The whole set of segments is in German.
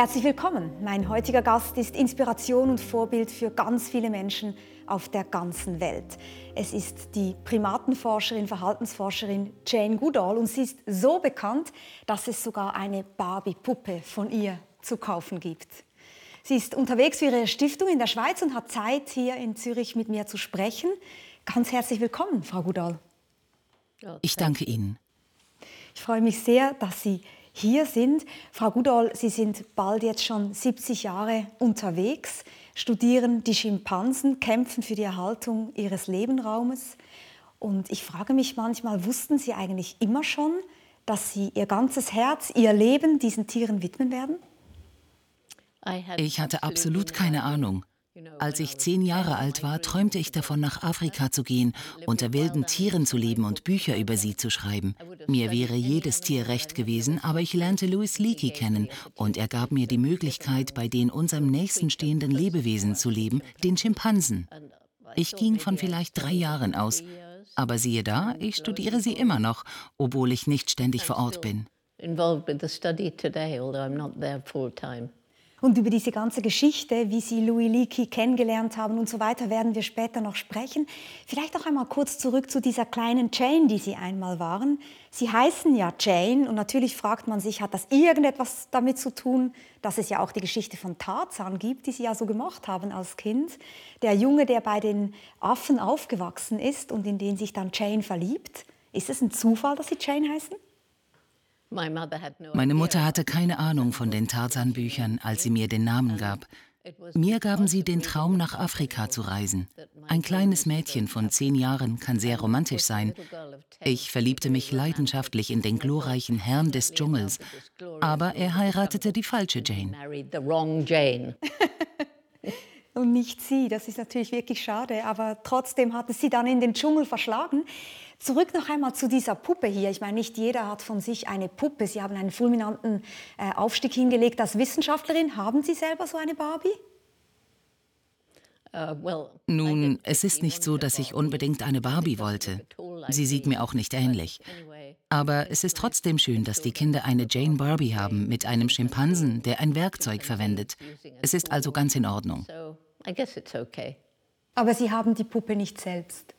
Herzlich willkommen. Mein heutiger Gast ist Inspiration und Vorbild für ganz viele Menschen auf der ganzen Welt. Es ist die Primatenforscherin, Verhaltensforscherin Jane Goodall und sie ist so bekannt, dass es sogar eine Barbie-Puppe von ihr zu kaufen gibt. Sie ist unterwegs für ihre Stiftung in der Schweiz und hat Zeit, hier in Zürich mit mir zu sprechen. Ganz herzlich willkommen, Frau Goodall. Ich danke Ihnen. Ich freue mich sehr, dass Sie hier sind. Frau Goodall, Sie sind bald jetzt schon 70 Jahre unterwegs, studieren die Schimpansen, kämpfen für die Erhaltung ihres Lebenraumes. Und ich frage mich manchmal, wussten Sie eigentlich immer schon, dass Sie Ihr ganzes Herz, Ihr Leben diesen Tieren widmen werden? Ich hatte absolut keine Ahnung. Als ich zehn Jahre alt war, träumte ich davon, nach Afrika zu gehen, unter wilden Tieren zu leben und Bücher über sie zu schreiben. Mir wäre jedes Tier recht gewesen, aber ich lernte Louis Leakey kennen und er gab mir die Möglichkeit, bei den unserem nächsten stehenden Lebewesen zu leben, den Schimpansen. Ich ging von vielleicht drei Jahren aus, aber siehe da, ich studiere sie immer noch, obwohl ich nicht ständig vor Ort bin. Involved with the study today, although I'm not there full time. Und über diese ganze Geschichte, wie Sie Louis Leakey kennengelernt haben und so weiter, werden wir später noch sprechen. Vielleicht auch einmal kurz zurück zu dieser kleinen Jane, die Sie einmal waren. Sie heißen ja Jane und natürlich fragt man sich, hat das irgendetwas damit zu tun, dass es ja auch die Geschichte von Tarzan gibt, die Sie ja so gemacht haben als Kind. Der Junge, der bei den Affen aufgewachsen ist und in den sich dann Jane verliebt. Ist es ein Zufall, dass Sie Jane heißen? Meine Mutter hatte keine Ahnung von den Tarzan-Büchern, als sie mir den Namen gab. Mir gaben sie den Traum, nach Afrika zu reisen. Ein kleines Mädchen von zehn Jahren kann sehr romantisch sein. Ich verliebte mich leidenschaftlich in den glorreichen Herrn des Dschungels, aber er heiratete die falsche Jane. Und nicht sie, das ist natürlich wirklich schade, aber trotzdem hat es sie dann in den Dschungel verschlagen. Zurück noch einmal zu dieser Puppe hier. Ich meine, nicht jeder hat von sich eine Puppe. Sie haben einen fulminanten äh, Aufstieg hingelegt als Wissenschaftlerin. Haben Sie selber so eine Barbie? Uh, Nun, es ist nicht so, dass ich unbedingt eine Barbie wollte. Sie sieht mir auch nicht ähnlich. Aber es ist trotzdem schön, dass die Kinder eine Jane Barbie haben mit einem Schimpansen, der ein Werkzeug verwendet. Es ist also ganz in Ordnung. Aber Sie haben die Puppe nicht selbst.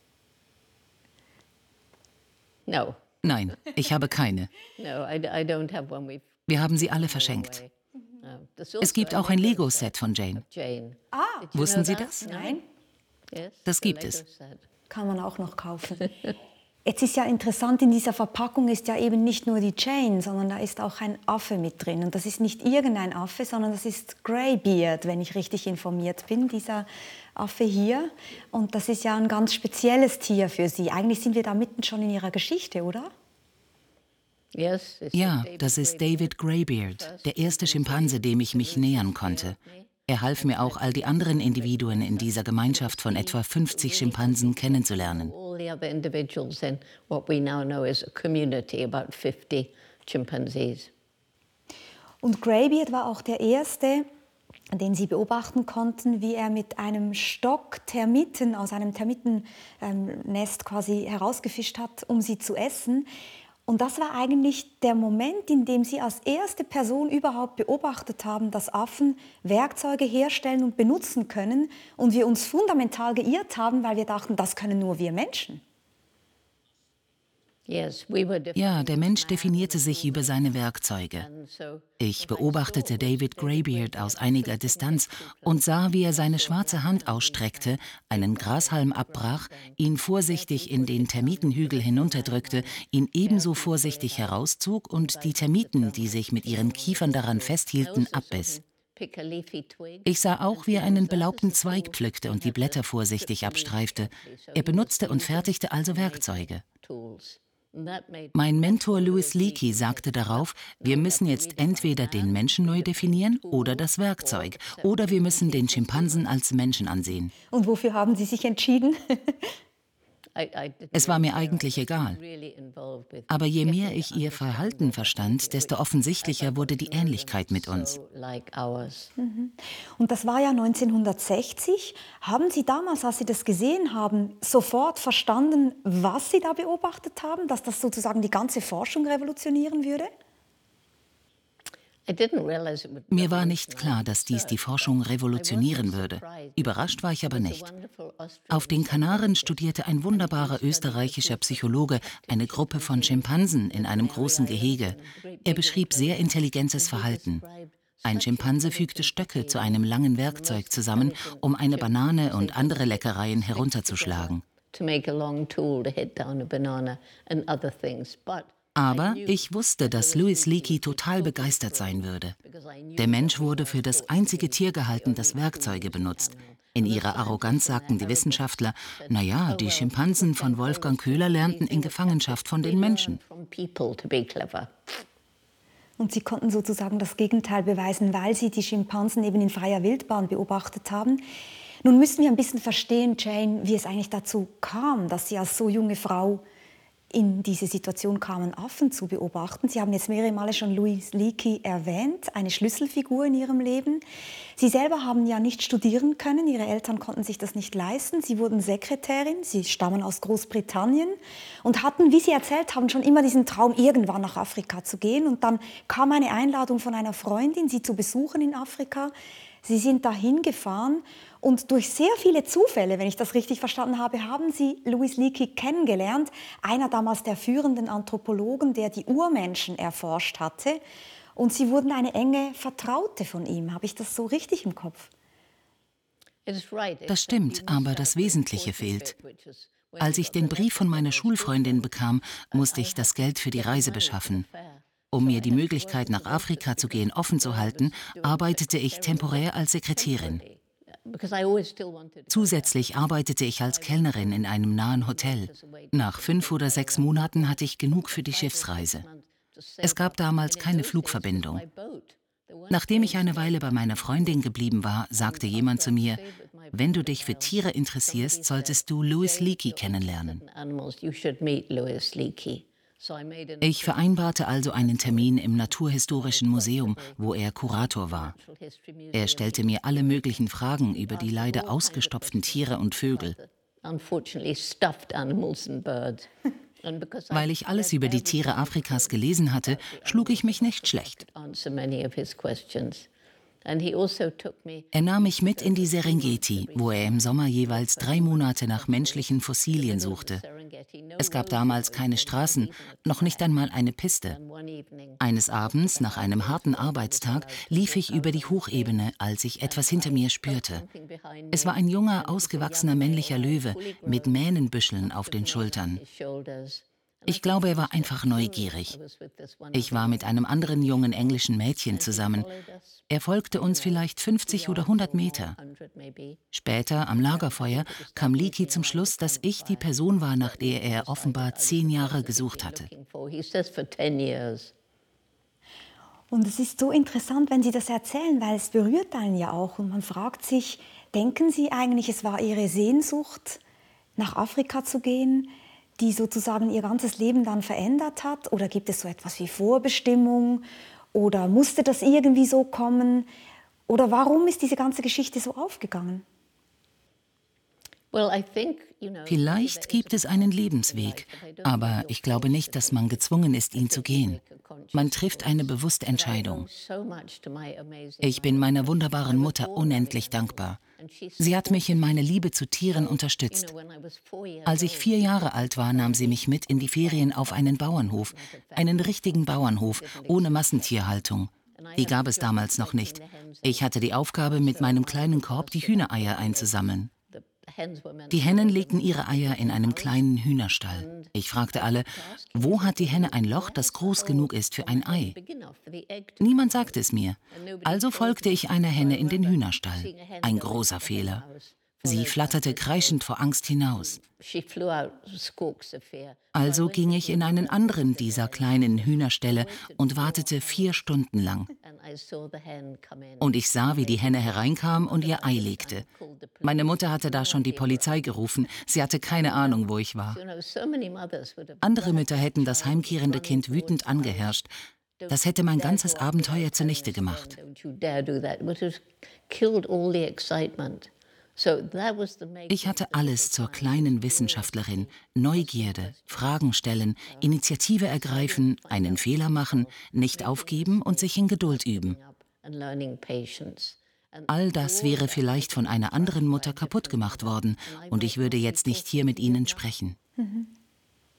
No. Nein, ich habe keine. Wir haben sie alle verschenkt. Es gibt auch ein Lego-Set von Jane. Ah, wussten Sie das? Nein. Das gibt es. Kann man auch noch kaufen. Jetzt ist ja interessant, in dieser Verpackung ist ja eben nicht nur die Jane, sondern da ist auch ein Affe mit drin. Und das ist nicht irgendein Affe, sondern das ist Greybeard, wenn ich richtig informiert bin, dieser Affe hier. Und das ist ja ein ganz spezielles Tier für Sie. Eigentlich sind wir da mitten schon in Ihrer Geschichte, oder? Ja, das ist David Greybeard, der erste Schimpanse, dem ich mich nähern konnte. Er half mir auch, all die anderen Individuen in dieser Gemeinschaft von etwa 50 Schimpansen kennenzulernen. Und Greybeard war auch der erste, den Sie beobachten konnten, wie er mit einem Stock Termiten aus einem Termitennest quasi herausgefischt hat, um sie zu essen. Und das war eigentlich der Moment, in dem Sie als erste Person überhaupt beobachtet haben, dass Affen Werkzeuge herstellen und benutzen können und wir uns fundamental geirrt haben, weil wir dachten, das können nur wir Menschen. Ja, der Mensch definierte sich über seine Werkzeuge. Ich beobachtete David Greybeard aus einiger Distanz und sah, wie er seine schwarze Hand ausstreckte, einen Grashalm abbrach, ihn vorsichtig in den Termitenhügel hinunterdrückte, ihn ebenso vorsichtig herauszog und die Termiten, die sich mit ihren Kiefern daran festhielten, abbiss. Ich sah auch, wie er einen belaubten Zweig pflückte und die Blätter vorsichtig abstreifte. Er benutzte und fertigte also Werkzeuge. Mein Mentor Louis Leakey sagte darauf, wir müssen jetzt entweder den Menschen neu definieren oder das Werkzeug, oder wir müssen den Schimpansen als Menschen ansehen. Und wofür haben Sie sich entschieden? Es war mir eigentlich egal. Aber je mehr ich ihr Verhalten verstand, desto offensichtlicher wurde die Ähnlichkeit mit uns. Mhm. Und das war ja 1960. Haben Sie damals, als Sie das gesehen haben, sofort verstanden, was Sie da beobachtet haben, dass das sozusagen die ganze Forschung revolutionieren würde? Mir war nicht klar, dass dies die Forschung revolutionieren würde. Überrascht war ich aber nicht. Auf den Kanaren studierte ein wunderbarer österreichischer Psychologe eine Gruppe von Schimpansen in einem großen Gehege. Er beschrieb sehr intelligentes Verhalten. Ein Schimpanse fügte Stöcke zu einem langen Werkzeug zusammen, um eine Banane und andere Leckereien herunterzuschlagen. Aber ich wusste, dass Louis Leakey total begeistert sein würde. Der Mensch wurde für das einzige Tier gehalten, das Werkzeuge benutzt. In ihrer Arroganz sagten die Wissenschaftler, naja, die Schimpansen von Wolfgang Köhler lernten in Gefangenschaft von den Menschen. Und sie konnten sozusagen das Gegenteil beweisen, weil sie die Schimpansen eben in freier Wildbahn beobachtet haben. Nun müssen wir ein bisschen verstehen, Jane, wie es eigentlich dazu kam, dass Sie als so junge Frau in diese Situation kamen, Affen zu beobachten. Sie haben jetzt mehrere Male schon Louise Leakey erwähnt, eine Schlüsselfigur in ihrem Leben. Sie selber haben ja nicht studieren können, ihre Eltern konnten sich das nicht leisten. Sie wurden Sekretärin, sie stammen aus Großbritannien und hatten, wie Sie erzählt haben, schon immer diesen Traum, irgendwann nach Afrika zu gehen. Und dann kam eine Einladung von einer Freundin, sie zu besuchen in Afrika. Sie sind dahin gefahren und durch sehr viele Zufälle, wenn ich das richtig verstanden habe, haben Sie Louis Leakey kennengelernt, einer damals der führenden Anthropologen, der die Urmenschen erforscht hatte. Und Sie wurden eine enge Vertraute von ihm. Habe ich das so richtig im Kopf? Das stimmt, aber das Wesentliche fehlt. Als ich den Brief von meiner Schulfreundin bekam, musste ich das Geld für die Reise beschaffen. Um mir die Möglichkeit, nach Afrika zu gehen, offen zu halten, arbeitete ich temporär als Sekretärin. Zusätzlich arbeitete ich als Kellnerin in einem nahen Hotel. Nach fünf oder sechs Monaten hatte ich genug für die Schiffsreise. Es gab damals keine Flugverbindung. Nachdem ich eine Weile bei meiner Freundin geblieben war, sagte jemand zu mir, wenn du dich für Tiere interessierst, solltest du Louis Leakey kennenlernen. Ich vereinbarte also einen Termin im Naturhistorischen Museum, wo er Kurator war. Er stellte mir alle möglichen Fragen über die leider ausgestopften Tiere und Vögel. Weil ich alles über die Tiere Afrikas gelesen hatte, schlug ich mich nicht schlecht. Also er nahm mich mit in die Serengeti, wo er im Sommer jeweils drei Monate nach menschlichen Fossilien suchte. Es gab damals keine Straßen, noch nicht einmal eine Piste. Eines Abends, nach einem harten Arbeitstag, lief ich über die Hochebene, als ich etwas hinter mir spürte. Es war ein junger, ausgewachsener männlicher Löwe mit Mähnenbüscheln auf den Schultern. Ich glaube, er war einfach neugierig. Ich war mit einem anderen jungen englischen Mädchen zusammen. Er folgte uns vielleicht 50 oder 100 Meter. Später, am Lagerfeuer, kam Leakey zum Schluss, dass ich die Person war, nach der er offenbar zehn Jahre gesucht hatte. Und es ist so interessant, wenn Sie das erzählen, weil es berührt einen ja auch. Und man fragt sich, denken Sie eigentlich, es war Ihre Sehnsucht, nach Afrika zu gehen? Die sozusagen ihr ganzes Leben dann verändert hat? Oder gibt es so etwas wie Vorbestimmung? Oder musste das irgendwie so kommen? Oder warum ist diese ganze Geschichte so aufgegangen? Vielleicht gibt es einen Lebensweg, aber ich glaube nicht, dass man gezwungen ist, ihn zu gehen. Man trifft eine bewusste Entscheidung. Ich bin meiner wunderbaren Mutter unendlich dankbar. Sie hat mich in meiner Liebe zu Tieren unterstützt. Als ich vier Jahre alt war, nahm sie mich mit in die Ferien auf einen Bauernhof, einen richtigen Bauernhof ohne Massentierhaltung. Die gab es damals noch nicht. Ich hatte die Aufgabe, mit meinem kleinen Korb die Hühnereier einzusammeln. Die Hennen legten ihre Eier in einem kleinen Hühnerstall. Ich fragte alle, wo hat die Henne ein Loch, das groß genug ist für ein Ei? Niemand sagte es mir. Also folgte ich einer Henne in den Hühnerstall. Ein großer Fehler. Sie flatterte kreischend vor Angst hinaus. Also ging ich in einen anderen dieser kleinen Hühnerställe und wartete vier Stunden lang. Und ich sah, wie die Henne hereinkam und ihr Ei legte. Meine Mutter hatte da schon die Polizei gerufen. Sie hatte keine Ahnung, wo ich war. Andere Mütter hätten das heimkehrende Kind wütend angeherrscht. Das hätte mein ganzes Abenteuer zunichte gemacht. Ich hatte alles zur kleinen Wissenschaftlerin. Neugierde, Fragen stellen, Initiative ergreifen, einen Fehler machen, nicht aufgeben und sich in Geduld üben. All das wäre vielleicht von einer anderen Mutter kaputt gemacht worden und ich würde jetzt nicht hier mit Ihnen sprechen. Mhm.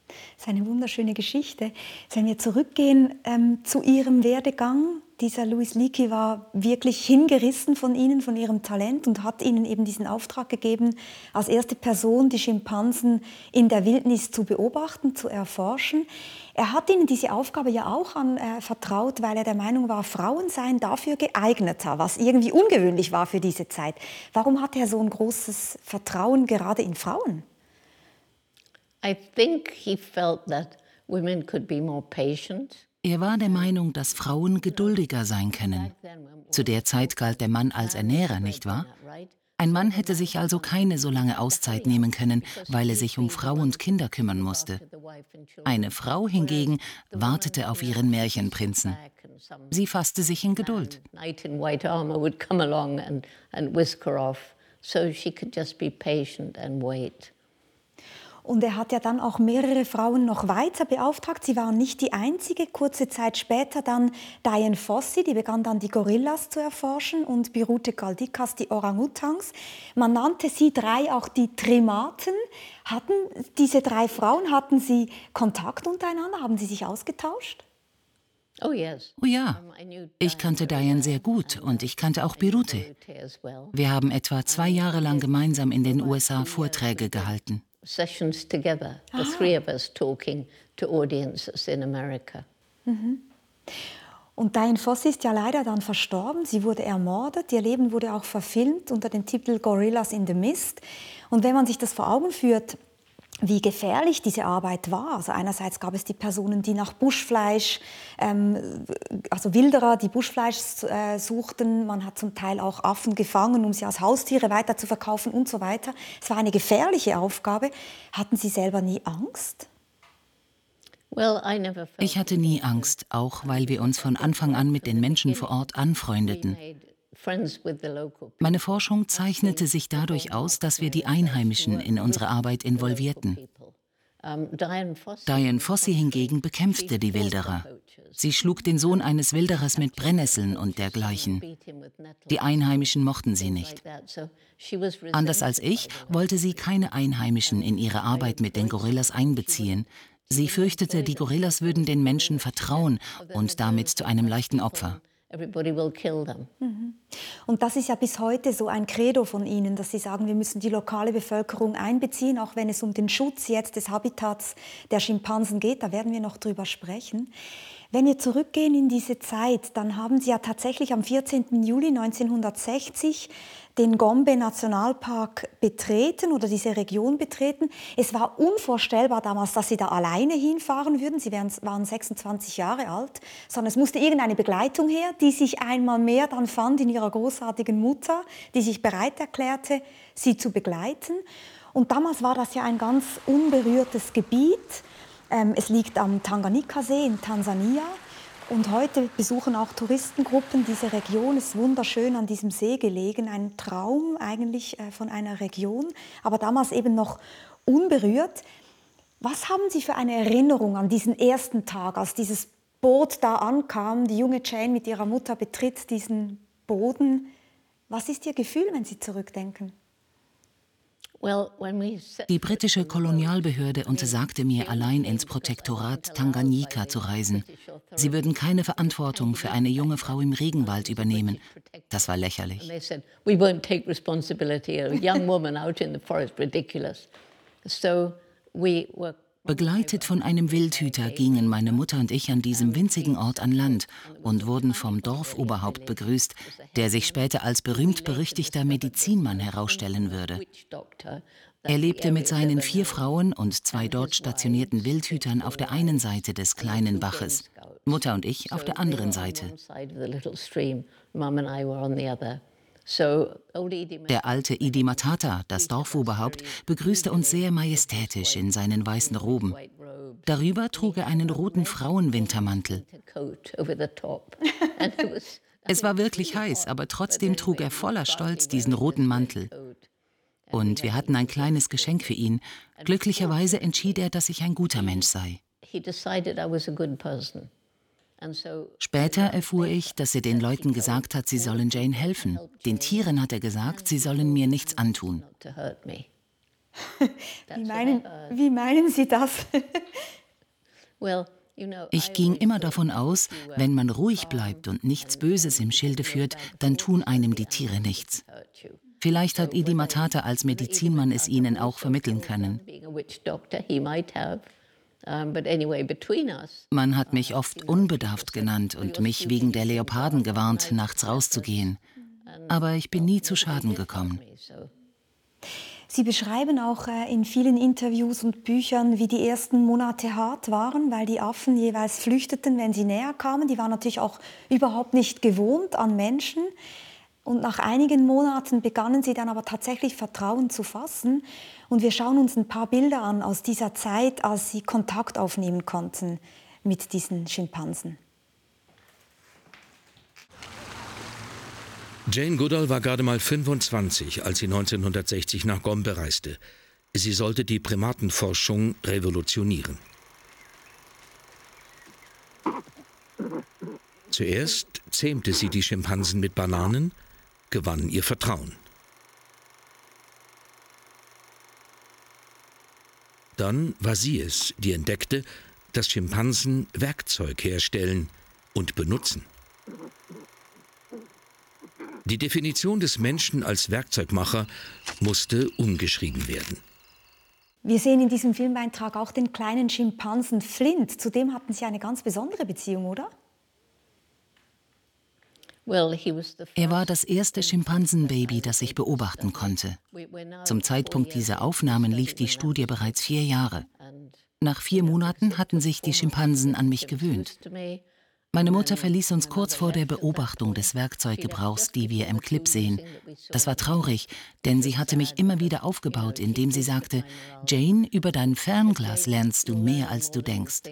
Das ist eine wunderschöne Geschichte. Wenn wir zurückgehen ähm, zu Ihrem Werdegang, dieser Louis Leakey war wirklich hingerissen von Ihnen, von Ihrem Talent und hat Ihnen eben diesen Auftrag gegeben, als erste Person die Schimpansen in der Wildnis zu beobachten, zu erforschen. Er hat Ihnen diese Aufgabe ja auch anvertraut, äh, weil er der Meinung war, Frauen seien dafür geeigneter, was irgendwie ungewöhnlich war für diese Zeit. Warum hat er so ein großes Vertrauen gerade in Frauen? I think he felt that women could be more patient. Er war der Meinung, dass Frauen geduldiger sein können. Zu der Zeit galt der Mann als Ernährer, nicht wahr? Ein Mann hätte sich also keine so lange Auszeit nehmen können, weil er sich um Frau und Kinder kümmern musste. Eine Frau hingegen wartete auf ihren Märchenprinzen. Sie fasste sich in Geduld. So she could just be patient and wait. Und er hat ja dann auch mehrere Frauen noch weiter beauftragt. Sie waren nicht die einzige. Kurze Zeit später dann Diane Fossey, die begann dann die Gorillas zu erforschen und Birute Galdikas die Orangutans. Man nannte sie drei auch die Trimaten. Hatten diese drei Frauen, hatten sie Kontakt untereinander? Haben sie sich ausgetauscht? Oh, oh ja, ich kannte Diane sehr gut und ich kannte auch Birute. Wir haben etwa zwei Jahre lang gemeinsam in den USA Vorträge gehalten sessions together, the ah. three of us talking to audiences in America. Mhm. Und Diane Foss ist ja leider dann verstorben. Sie wurde ermordet. Ihr Leben wurde auch verfilmt unter dem Titel Gorillas in the Mist. Und wenn man sich das vor Augen führt, wie gefährlich diese Arbeit war. Also einerseits gab es die Personen, die nach Buschfleisch, ähm, also Wilderer, die Buschfleisch äh, suchten. Man hat zum Teil auch Affen gefangen, um sie als Haustiere weiter zu verkaufen und so weiter. Es war eine gefährliche Aufgabe. Hatten Sie selber nie Angst? Ich hatte nie Angst, auch weil wir uns von Anfang an mit den Menschen vor Ort anfreundeten. Meine Forschung zeichnete sich dadurch aus, dass wir die Einheimischen in unsere Arbeit involvierten. Diane Fossey hingegen bekämpfte die Wilderer. Sie schlug den Sohn eines Wilderers mit Brennnesseln und dergleichen. Die Einheimischen mochten sie nicht. Anders als ich wollte sie keine Einheimischen in ihre Arbeit mit den Gorillas einbeziehen. Sie fürchtete, die Gorillas würden den Menschen vertrauen und damit zu einem leichten Opfer. Everybody will kill them. Mhm. Und das ist ja bis heute so ein Credo von Ihnen, dass Sie sagen, wir müssen die lokale Bevölkerung einbeziehen, auch wenn es um den Schutz jetzt des Habitats der Schimpansen geht. Da werden wir noch drüber sprechen. Wenn wir zurückgehen in diese Zeit, dann haben Sie ja tatsächlich am 14. Juli 1960 den Gombe Nationalpark betreten oder diese Region betreten. Es war unvorstellbar damals, dass sie da alleine hinfahren würden. Sie waren 26 Jahre alt, sondern es musste irgendeine Begleitung her, die sich einmal mehr dann fand in ihrer großartigen Mutter, die sich bereit erklärte, sie zu begleiten. Und damals war das ja ein ganz unberührtes Gebiet. Ähm, es liegt am Tanganyika-See in Tansania. Und heute besuchen auch Touristengruppen diese Region. Es ist wunderschön an diesem See gelegen. Ein Traum eigentlich äh, von einer Region, aber damals eben noch unberührt. Was haben Sie für eine Erinnerung an diesen ersten Tag, als dieses Boot da ankam? Die junge Jane mit ihrer Mutter betritt diesen Boden. Was ist Ihr Gefühl, wenn Sie zurückdenken? Die britische Kolonialbehörde untersagte mir, allein ins Protektorat Tanganyika zu reisen. Sie würden keine Verantwortung für eine junge Frau im Regenwald übernehmen. Das war lächerlich. Begleitet von einem Wildhüter gingen meine Mutter und ich an diesem winzigen Ort an Land und wurden vom Dorfoberhaupt begrüßt, der sich später als berühmt-berüchtigter Medizinmann herausstellen würde. Er lebte mit seinen vier Frauen und zwei dort stationierten Wildhütern auf der einen Seite des kleinen Baches, Mutter und ich auf der anderen Seite. Der alte Idi Matata, das Dorfoberhaupt, begrüßte uns sehr majestätisch in seinen weißen Roben. Darüber trug er einen roten Frauenwintermantel. Es war wirklich heiß, aber trotzdem trug er voller Stolz diesen roten Mantel. Und wir hatten ein kleines Geschenk für ihn. Glücklicherweise entschied er, dass ich ein guter Mensch sei. Später erfuhr ich, dass er den Leuten gesagt hat, sie sollen Jane helfen. Den Tieren hat er gesagt, sie sollen mir nichts antun. wie, meinen, wie meinen Sie das? Ich ging immer davon aus, wenn man ruhig bleibt und nichts Böses im Schilde führt, dann tun einem die Tiere nichts. Vielleicht hat Idi Matata als Medizinmann es ihnen auch vermitteln können. Man hat mich oft unbedarft genannt und mich wegen der Leoparden gewarnt, nachts rauszugehen. Aber ich bin nie zu Schaden gekommen. Sie beschreiben auch äh, in vielen Interviews und Büchern, wie die ersten Monate hart waren, weil die Affen jeweils flüchteten, wenn sie näher kamen. Die waren natürlich auch überhaupt nicht gewohnt an Menschen. Und nach einigen Monaten begannen sie dann aber tatsächlich Vertrauen zu fassen. Und wir schauen uns ein paar Bilder an aus dieser Zeit, als sie Kontakt aufnehmen konnten mit diesen Schimpansen. Jane Goodall war gerade mal 25, als sie 1960 nach Gombe reiste. Sie sollte die Primatenforschung revolutionieren. Zuerst zähmte sie die Schimpansen mit Bananen, gewann ihr Vertrauen. Dann war sie es, die entdeckte, dass Schimpansen Werkzeug herstellen und benutzen. Die Definition des Menschen als Werkzeugmacher musste umgeschrieben werden. Wir sehen in diesem Filmbeitrag auch den kleinen Schimpansen Flint. Zu dem hatten Sie eine ganz besondere Beziehung, oder? Er war das erste Schimpansenbaby, das ich beobachten konnte. Zum Zeitpunkt dieser Aufnahmen lief die Studie bereits vier Jahre. Nach vier Monaten hatten sich die Schimpansen an mich gewöhnt. Meine Mutter verließ uns kurz vor der Beobachtung des Werkzeuggebrauchs, die wir im Clip sehen. Das war traurig, denn sie hatte mich immer wieder aufgebaut, indem sie sagte, Jane, über dein Fernglas lernst du mehr, als du denkst.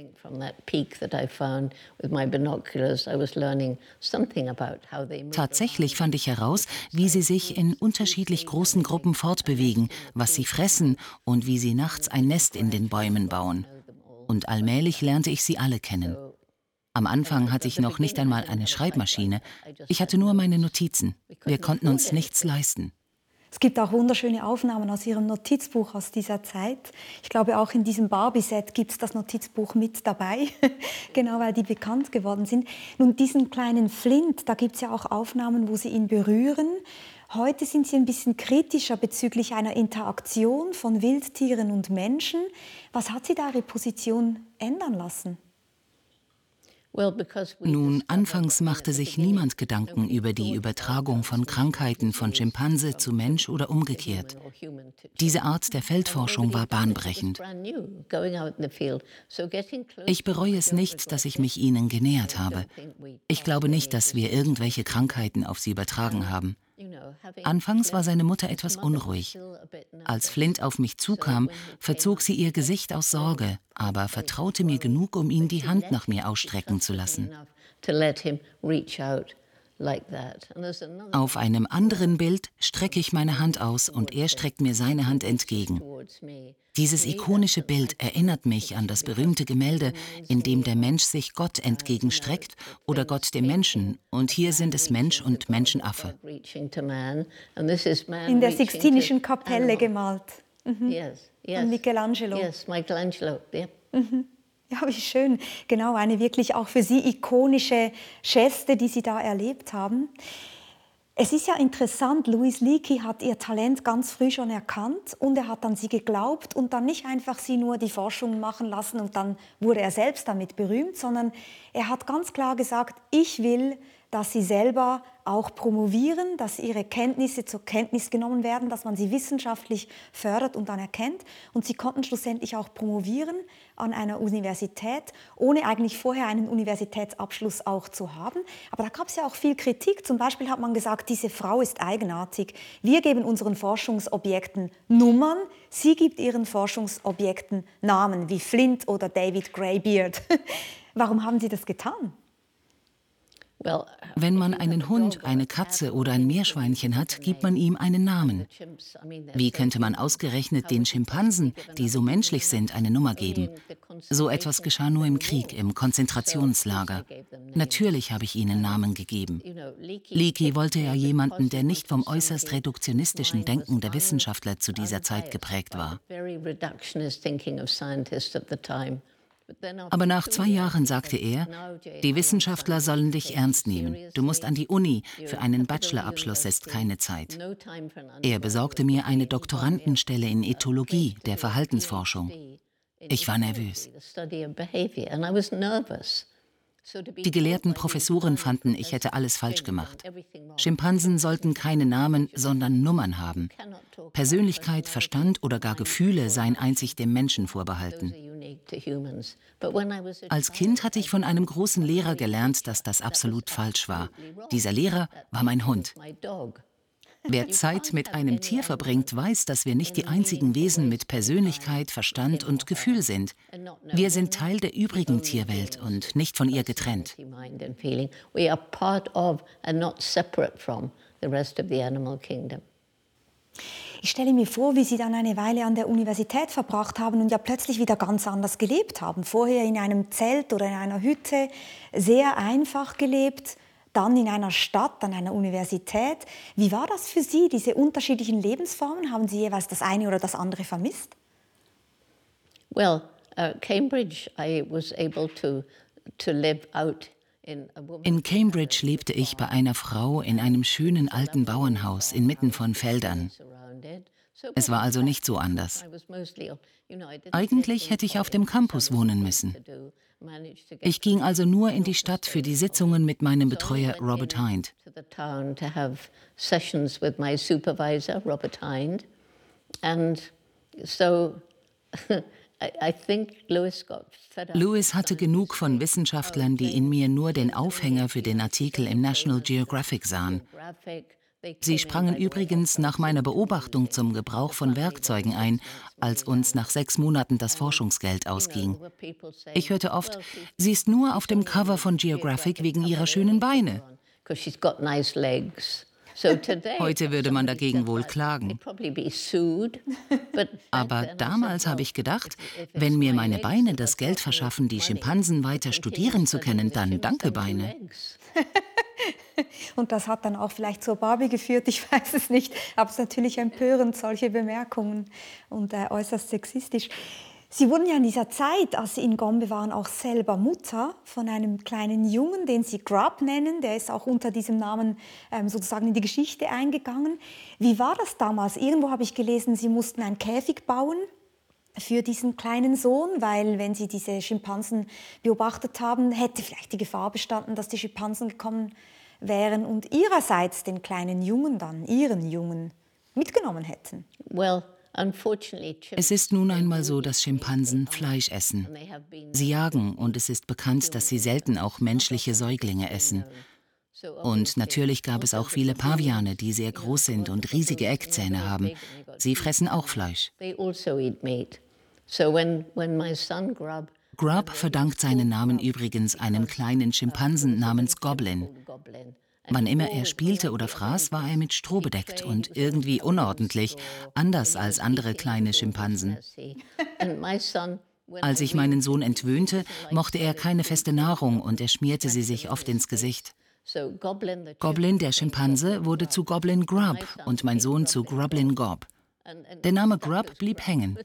Tatsächlich fand ich heraus, wie sie sich in unterschiedlich großen Gruppen fortbewegen, was sie fressen und wie sie nachts ein Nest in den Bäumen bauen. Und allmählich lernte ich sie alle kennen. Am Anfang hatte ich noch nicht einmal eine Schreibmaschine. Ich hatte nur meine Notizen. Wir konnten uns nichts leisten. Es gibt auch wunderschöne Aufnahmen aus Ihrem Notizbuch aus dieser Zeit. Ich glaube, auch in diesem Barbie-Set gibt es das Notizbuch mit dabei, genau weil die bekannt geworden sind. Nun, diesen kleinen Flint, da gibt es ja auch Aufnahmen, wo Sie ihn berühren. Heute sind Sie ein bisschen kritischer bezüglich einer Interaktion von Wildtieren und Menschen. Was hat Sie da Ihre Position ändern lassen? Nun, anfangs machte sich niemand Gedanken über die Übertragung von Krankheiten von Schimpanse zu Mensch oder umgekehrt. Diese Art der Feldforschung war bahnbrechend. Ich bereue es nicht, dass ich mich ihnen genähert habe. Ich glaube nicht, dass wir irgendwelche Krankheiten auf sie übertragen haben. Anfangs war seine Mutter etwas unruhig. Als Flint auf mich zukam, verzog sie ihr Gesicht aus Sorge, aber vertraute mir genug, um ihn die Hand nach mir ausstrecken zu lassen. Auf einem anderen Bild strecke ich meine Hand aus und er streckt mir seine Hand entgegen. Dieses ikonische Bild erinnert mich an das berühmte Gemälde, in dem der Mensch sich Gott entgegenstreckt oder Gott dem Menschen. Und hier sind es Mensch und Menschenaffe. In der Sixtinischen Kapelle gemalt. Mhm. Von Michelangelo. Mhm. Ja, wie schön. Genau, eine wirklich auch für Sie ikonische Geste, die Sie da erlebt haben. Es ist ja interessant, Louis Leakey hat ihr Talent ganz früh schon erkannt und er hat an sie geglaubt und dann nicht einfach sie nur die Forschung machen lassen und dann wurde er selbst damit berühmt, sondern er hat ganz klar gesagt, ich will dass sie selber auch promovieren, dass ihre Kenntnisse zur Kenntnis genommen werden, dass man sie wissenschaftlich fördert und dann erkennt. Und sie konnten schlussendlich auch promovieren an einer Universität, ohne eigentlich vorher einen Universitätsabschluss auch zu haben. Aber da gab es ja auch viel Kritik. Zum Beispiel hat man gesagt, diese Frau ist eigenartig. Wir geben unseren Forschungsobjekten Nummern, sie gibt ihren Forschungsobjekten Namen wie Flint oder David Greybeard. Warum haben Sie das getan? Wenn man einen Hund, eine Katze oder ein Meerschweinchen hat, gibt man ihm einen Namen. Wie könnte man ausgerechnet den Schimpansen, die so menschlich sind, eine Nummer geben? So etwas geschah nur im Krieg, im Konzentrationslager. Natürlich habe ich ihnen Namen gegeben. Leakey wollte ja jemanden, der nicht vom äußerst reduktionistischen Denken der Wissenschaftler zu dieser Zeit geprägt war. Aber nach zwei Jahren sagte er, die Wissenschaftler sollen dich ernst nehmen. Du musst an die Uni. Für einen Bachelorabschluss ist keine Zeit. Er besorgte mir eine Doktorandenstelle in Ethologie, der Verhaltensforschung. Ich war nervös. Die gelehrten Professoren fanden, ich hätte alles falsch gemacht. Schimpansen sollten keine Namen, sondern Nummern haben. Persönlichkeit, Verstand oder gar Gefühle seien einzig dem Menschen vorbehalten. Als Kind hatte ich von einem großen Lehrer gelernt, dass das absolut falsch war. Dieser Lehrer war mein Hund. Wer Zeit mit einem Tier verbringt, weiß, dass wir nicht die einzigen Wesen mit Persönlichkeit, Verstand und Gefühl sind. Wir sind Teil der übrigen Tierwelt und nicht von ihr getrennt. Ich stelle mir vor, wie Sie dann eine Weile an der Universität verbracht haben und ja plötzlich wieder ganz anders gelebt haben. Vorher in einem Zelt oder in einer Hütte, sehr einfach gelebt, dann in einer Stadt, an einer Universität. Wie war das für Sie, diese unterschiedlichen Lebensformen? Haben Sie jeweils das eine oder das andere vermisst? Well, uh, Cambridge, I was able to, to live out in Cambridge lebte ich bei einer Frau in einem schönen alten Bauernhaus inmitten von Feldern. Es war also nicht so anders. Eigentlich hätte ich auf dem Campus wohnen müssen. Ich ging also nur in die Stadt für die Sitzungen mit meinem Betreuer Robert Hind. Lewis hatte genug von Wissenschaftlern, die in mir nur den Aufhänger für den Artikel im National Geographic sahen. Sie sprangen übrigens nach meiner Beobachtung zum Gebrauch von Werkzeugen ein, als uns nach sechs Monaten das Forschungsgeld ausging. Ich hörte oft, sie ist nur auf dem Cover von Geographic wegen ihrer schönen Beine. Heute würde man dagegen wohl klagen. Aber damals habe ich gedacht, wenn mir meine Beine das Geld verschaffen, die Schimpansen weiter studieren zu können, dann danke Beine. Und das hat dann auch vielleicht zur Barbie geführt, ich weiß es nicht. Aber es ist natürlich empörend, solche Bemerkungen und äh, äußerst sexistisch. Sie wurden ja in dieser Zeit, als Sie in Gombe waren, auch selber Mutter von einem kleinen Jungen, den Sie Grub nennen. Der ist auch unter diesem Namen ähm, sozusagen in die Geschichte eingegangen. Wie war das damals? Irgendwo habe ich gelesen, Sie mussten einen Käfig bauen für diesen kleinen Sohn, weil wenn Sie diese Schimpansen beobachtet haben, hätte vielleicht die Gefahr bestanden, dass die Schimpansen gekommen wären und ihrerseits den kleinen Jungen dann, ihren Jungen, mitgenommen hätten. Es ist nun einmal so, dass Schimpansen Fleisch essen. Sie jagen und es ist bekannt, dass sie selten auch menschliche Säuglinge essen. Und natürlich gab es auch viele Paviane, die sehr groß sind und riesige Eckzähne haben. Sie fressen auch Fleisch. Grub verdankt seinen Namen übrigens einem kleinen Schimpansen namens Goblin. Wann immer er spielte oder fraß, war er mit Stroh bedeckt und irgendwie unordentlich, anders als andere kleine Schimpansen. Als ich meinen Sohn entwöhnte, mochte er keine feste Nahrung und er schmierte sie sich oft ins Gesicht. Goblin, der Schimpanse, wurde zu Goblin Grub und mein Sohn zu Grublin Gob. Der Name Grub blieb hängen.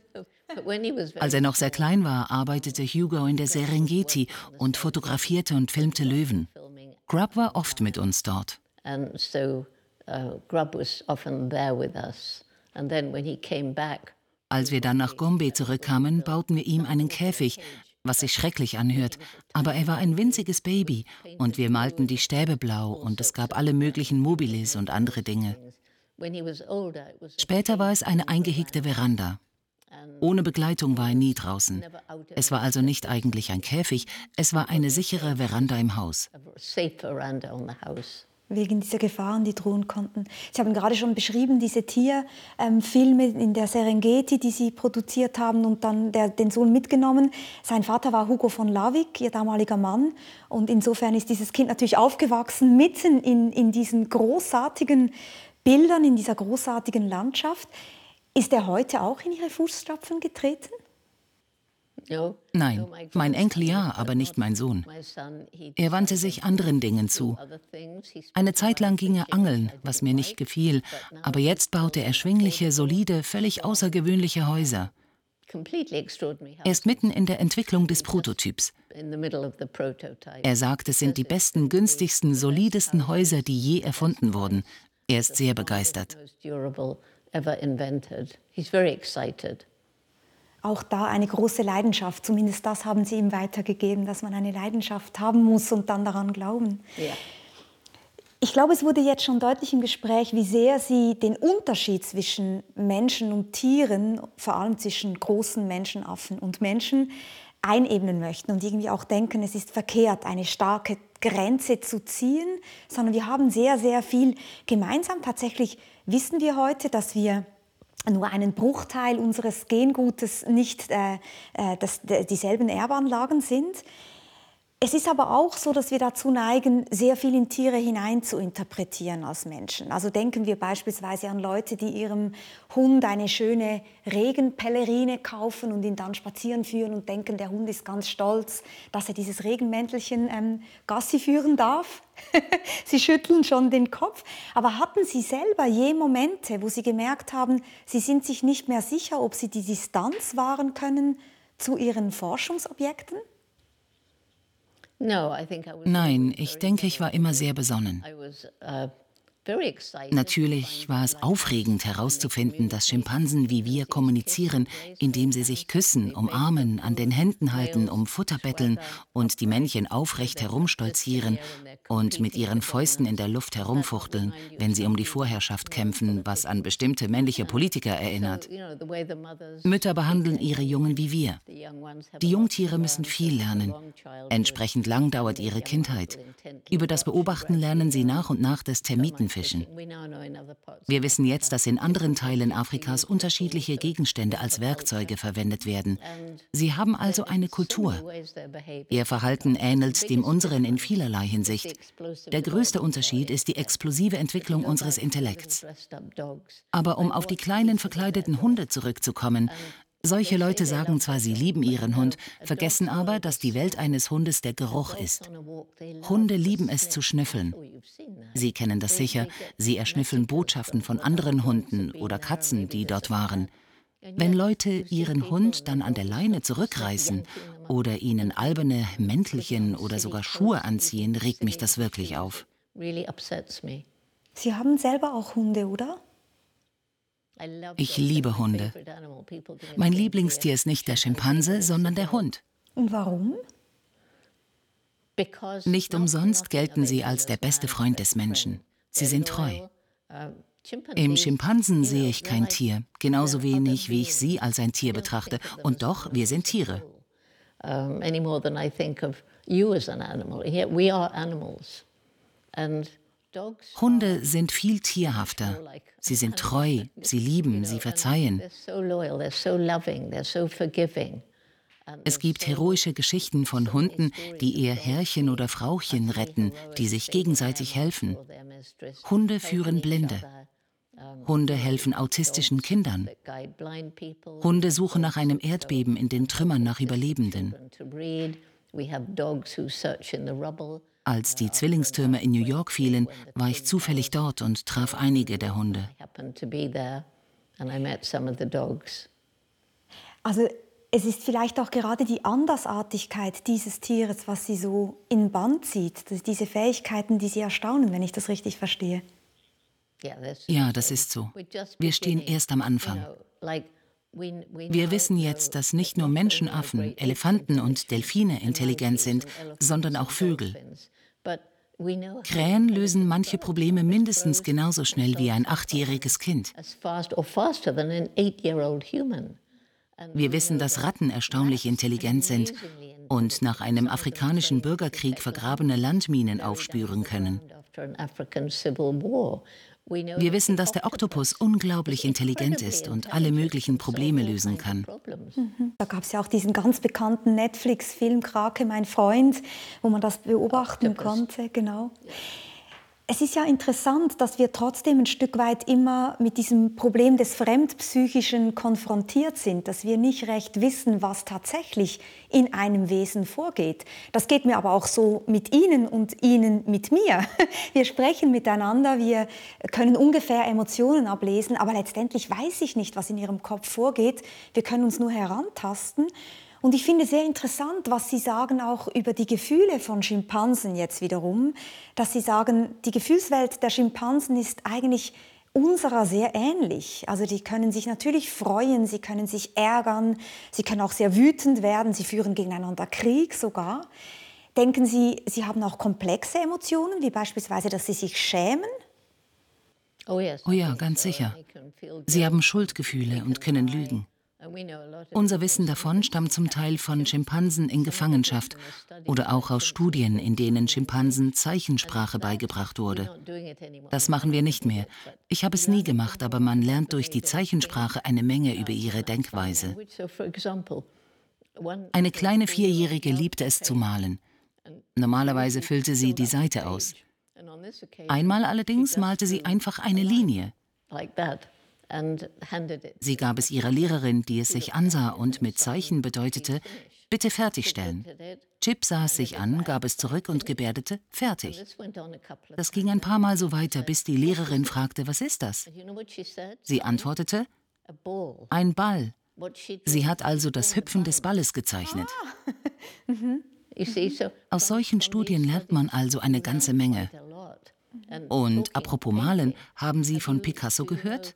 Als er noch sehr klein war, arbeitete Hugo in der Serengeti und fotografierte und filmte Löwen. Grub war oft mit uns dort. Uh, Als wir dann nach Gombe zurückkamen, bauten wir ihm einen Käfig, was sich schrecklich anhört, aber er war ein winziges Baby und wir malten die Stäbe blau und es gab alle möglichen Mobiles und andere Dinge. Später war es eine eingehegte Veranda. Ohne Begleitung war er nie draußen. Es war also nicht eigentlich ein Käfig, es war eine sichere Veranda im Haus. wegen dieser Gefahren, die drohen konnten. Sie haben gerade schon beschrieben, diese Tierfilme ähm, in der Serengeti, die Sie produziert haben und dann der, den Sohn mitgenommen. Sein Vater war Hugo von Lavik, Ihr damaliger Mann. Und insofern ist dieses Kind natürlich aufgewachsen mitten in, in diesen großartigen Bildern, in dieser großartigen Landschaft. Ist er heute auch in Ihre Fußstapfen getreten? Nein, mein Enkel ja, aber nicht mein Sohn. Er wandte sich anderen Dingen zu. Eine Zeit lang ging er angeln, was mir nicht gefiel, aber jetzt baut er erschwingliche, solide, völlig außergewöhnliche Häuser. Er ist mitten in der Entwicklung des Prototyps. Er sagt, es sind die besten, günstigsten, solidesten Häuser, die je erfunden wurden. Er ist sehr begeistert auch da eine große Leidenschaft. Zumindest das haben Sie ihm weitergegeben, dass man eine Leidenschaft haben muss und dann daran glauben. Ja. Ich glaube, es wurde jetzt schon deutlich im Gespräch, wie sehr Sie den Unterschied zwischen Menschen und Tieren, vor allem zwischen großen Menschenaffen und Menschen, einebnen möchten und irgendwie auch denken, es ist verkehrt, eine starke Grenze zu ziehen, sondern wir haben sehr, sehr viel gemeinsam. Tatsächlich wissen wir heute, dass wir nur einen Bruchteil unseres Gengutes nicht äh, äh das, dieselben Erbanlagen sind. Es ist aber auch so, dass wir dazu neigen, sehr viel in Tiere hinein zu interpretieren als Menschen. Also denken wir beispielsweise an Leute, die ihrem Hund eine schöne Regenpellerine kaufen und ihn dann spazieren führen und denken, der Hund ist ganz stolz, dass er dieses Regenmäntelchen ähm, Gassi führen darf. sie schütteln schon den Kopf. Aber hatten Sie selber je Momente, wo Sie gemerkt haben, Sie sind sich nicht mehr sicher, ob Sie die Distanz wahren können zu Ihren Forschungsobjekten? Nein, ich denke, ich war immer sehr besonnen. Natürlich war es aufregend herauszufinden, dass Schimpansen wie wir kommunizieren, indem sie sich küssen, umarmen, an den Händen halten, um Futter betteln und die Männchen aufrecht herumstolzieren und mit ihren Fäusten in der Luft herumfuchteln, wenn sie um die Vorherrschaft kämpfen, was an bestimmte männliche Politiker erinnert. Mütter behandeln ihre Jungen wie wir. Die Jungtiere müssen viel lernen. Entsprechend lang dauert ihre Kindheit. Über das Beobachten lernen sie nach und nach das Termiten Fischen. Wir wissen jetzt, dass in anderen Teilen Afrikas unterschiedliche Gegenstände als Werkzeuge verwendet werden. Sie haben also eine Kultur. Ihr Verhalten ähnelt dem unseren in vielerlei Hinsicht. Der größte Unterschied ist die explosive Entwicklung unseres Intellekts. Aber um auf die kleinen verkleideten Hunde zurückzukommen, solche Leute sagen zwar, sie lieben ihren Hund, vergessen aber, dass die Welt eines Hundes der Geruch ist. Hunde lieben es zu schnüffeln. Sie kennen das sicher, sie erschnüffeln Botschaften von anderen Hunden oder Katzen, die dort waren. Wenn Leute ihren Hund dann an der Leine zurückreißen oder ihnen alberne Mäntelchen oder sogar Schuhe anziehen, regt mich das wirklich auf. Sie haben selber auch Hunde, oder? Ich liebe Hunde. Mein Lieblingstier ist nicht der Schimpanse, sondern der Hund. Und warum? Nicht umsonst gelten sie als der beste Freund des Menschen. Sie sind treu. Im Schimpansen sehe ich kein Tier, genauso wenig wie ich sie als ein Tier betrachte. Und doch, wir sind Tiere. Any more than I think of you as an animal. We are animals. And Hunde sind viel tierhafter. Sie sind treu, sie lieben, sie verzeihen. Es gibt heroische Geschichten von Hunden, die ihr Herrchen oder Frauchen retten, die sich gegenseitig helfen. Hunde führen Blinde. Hunde helfen autistischen Kindern. Hunde suchen nach einem Erdbeben in den Trümmern nach Überlebenden. Als die Zwillingstürme in New York fielen, war ich zufällig dort und traf einige der Hunde. Also es ist vielleicht auch gerade die Andersartigkeit dieses Tieres, was Sie so in Band zieht, diese Fähigkeiten, die Sie erstaunen, wenn ich das richtig verstehe. Ja, das ist so. Wir stehen erst am Anfang. Wir wissen jetzt, dass nicht nur Menschenaffen, Elefanten und Delfine intelligent sind, sondern auch Vögel. Krähen lösen manche Probleme mindestens genauso schnell wie ein achtjähriges Kind. Wir wissen, dass Ratten erstaunlich intelligent sind und nach einem afrikanischen Bürgerkrieg vergrabene Landminen aufspüren können. Wir wissen, dass der Oktopus unglaublich intelligent ist und alle möglichen Probleme lösen kann. Mhm. Da gab es ja auch diesen ganz bekannten Netflix-Film Krake, mein Freund, wo man das beobachten konnte. Genau. Es ist ja interessant, dass wir trotzdem ein Stück weit immer mit diesem Problem des Fremdpsychischen konfrontiert sind, dass wir nicht recht wissen, was tatsächlich in einem Wesen vorgeht. Das geht mir aber auch so mit Ihnen und Ihnen mit mir. Wir sprechen miteinander, wir können ungefähr Emotionen ablesen, aber letztendlich weiß ich nicht, was in Ihrem Kopf vorgeht. Wir können uns nur herantasten. Und ich finde sehr interessant, was Sie sagen auch über die Gefühle von Schimpansen jetzt wiederum, dass Sie sagen, die Gefühlswelt der Schimpansen ist eigentlich unserer sehr ähnlich. Also die können sich natürlich freuen, sie können sich ärgern, sie können auch sehr wütend werden, sie führen gegeneinander Krieg sogar. Denken Sie, Sie haben auch komplexe Emotionen, wie beispielsweise, dass Sie sich schämen? Oh, oh ja, ganz sicher. Sie haben Schuldgefühle und können lügen. Unser Wissen davon stammt zum Teil von Schimpansen in Gefangenschaft oder auch aus Studien, in denen Schimpansen Zeichensprache beigebracht wurde. Das machen wir nicht mehr. Ich habe es nie gemacht, aber man lernt durch die Zeichensprache eine Menge über ihre Denkweise. Eine kleine Vierjährige liebte es zu malen. Normalerweise füllte sie die Seite aus. Einmal allerdings malte sie einfach eine Linie. Sie gab es ihrer Lehrerin, die es sich ansah und mit Zeichen bedeutete, bitte fertigstellen. Chip sah es sich an, gab es zurück und gebärdete, fertig. Das ging ein paar Mal so weiter, bis die Lehrerin fragte, was ist das? Sie antwortete, ein Ball. Sie hat also das Hüpfen des Balles gezeichnet. Ah. Mhm. Aus solchen Studien lernt man also eine ganze Menge. Und apropos Malen, haben Sie von Picasso gehört?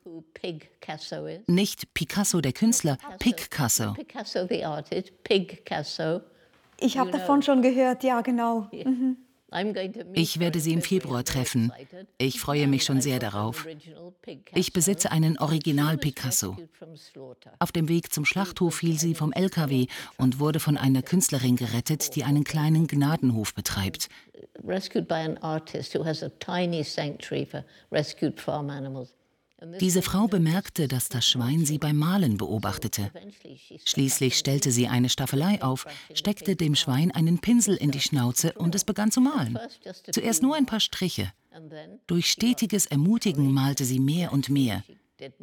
Nicht Picasso der Künstler, Picasso. Ich habe davon schon gehört, ja genau. Mhm. Ich werde sie im Februar treffen. Ich freue mich schon sehr darauf. Ich besitze einen Original Picasso. Auf dem Weg zum Schlachthof fiel sie vom LKW und wurde von einer Künstlerin gerettet, die einen kleinen Gnadenhof betreibt. Diese Frau bemerkte, dass das Schwein sie beim Malen beobachtete. Schließlich stellte sie eine Staffelei auf, steckte dem Schwein einen Pinsel in die Schnauze und es begann zu malen. Zuerst nur ein paar Striche. Durch stetiges Ermutigen malte sie mehr und mehr.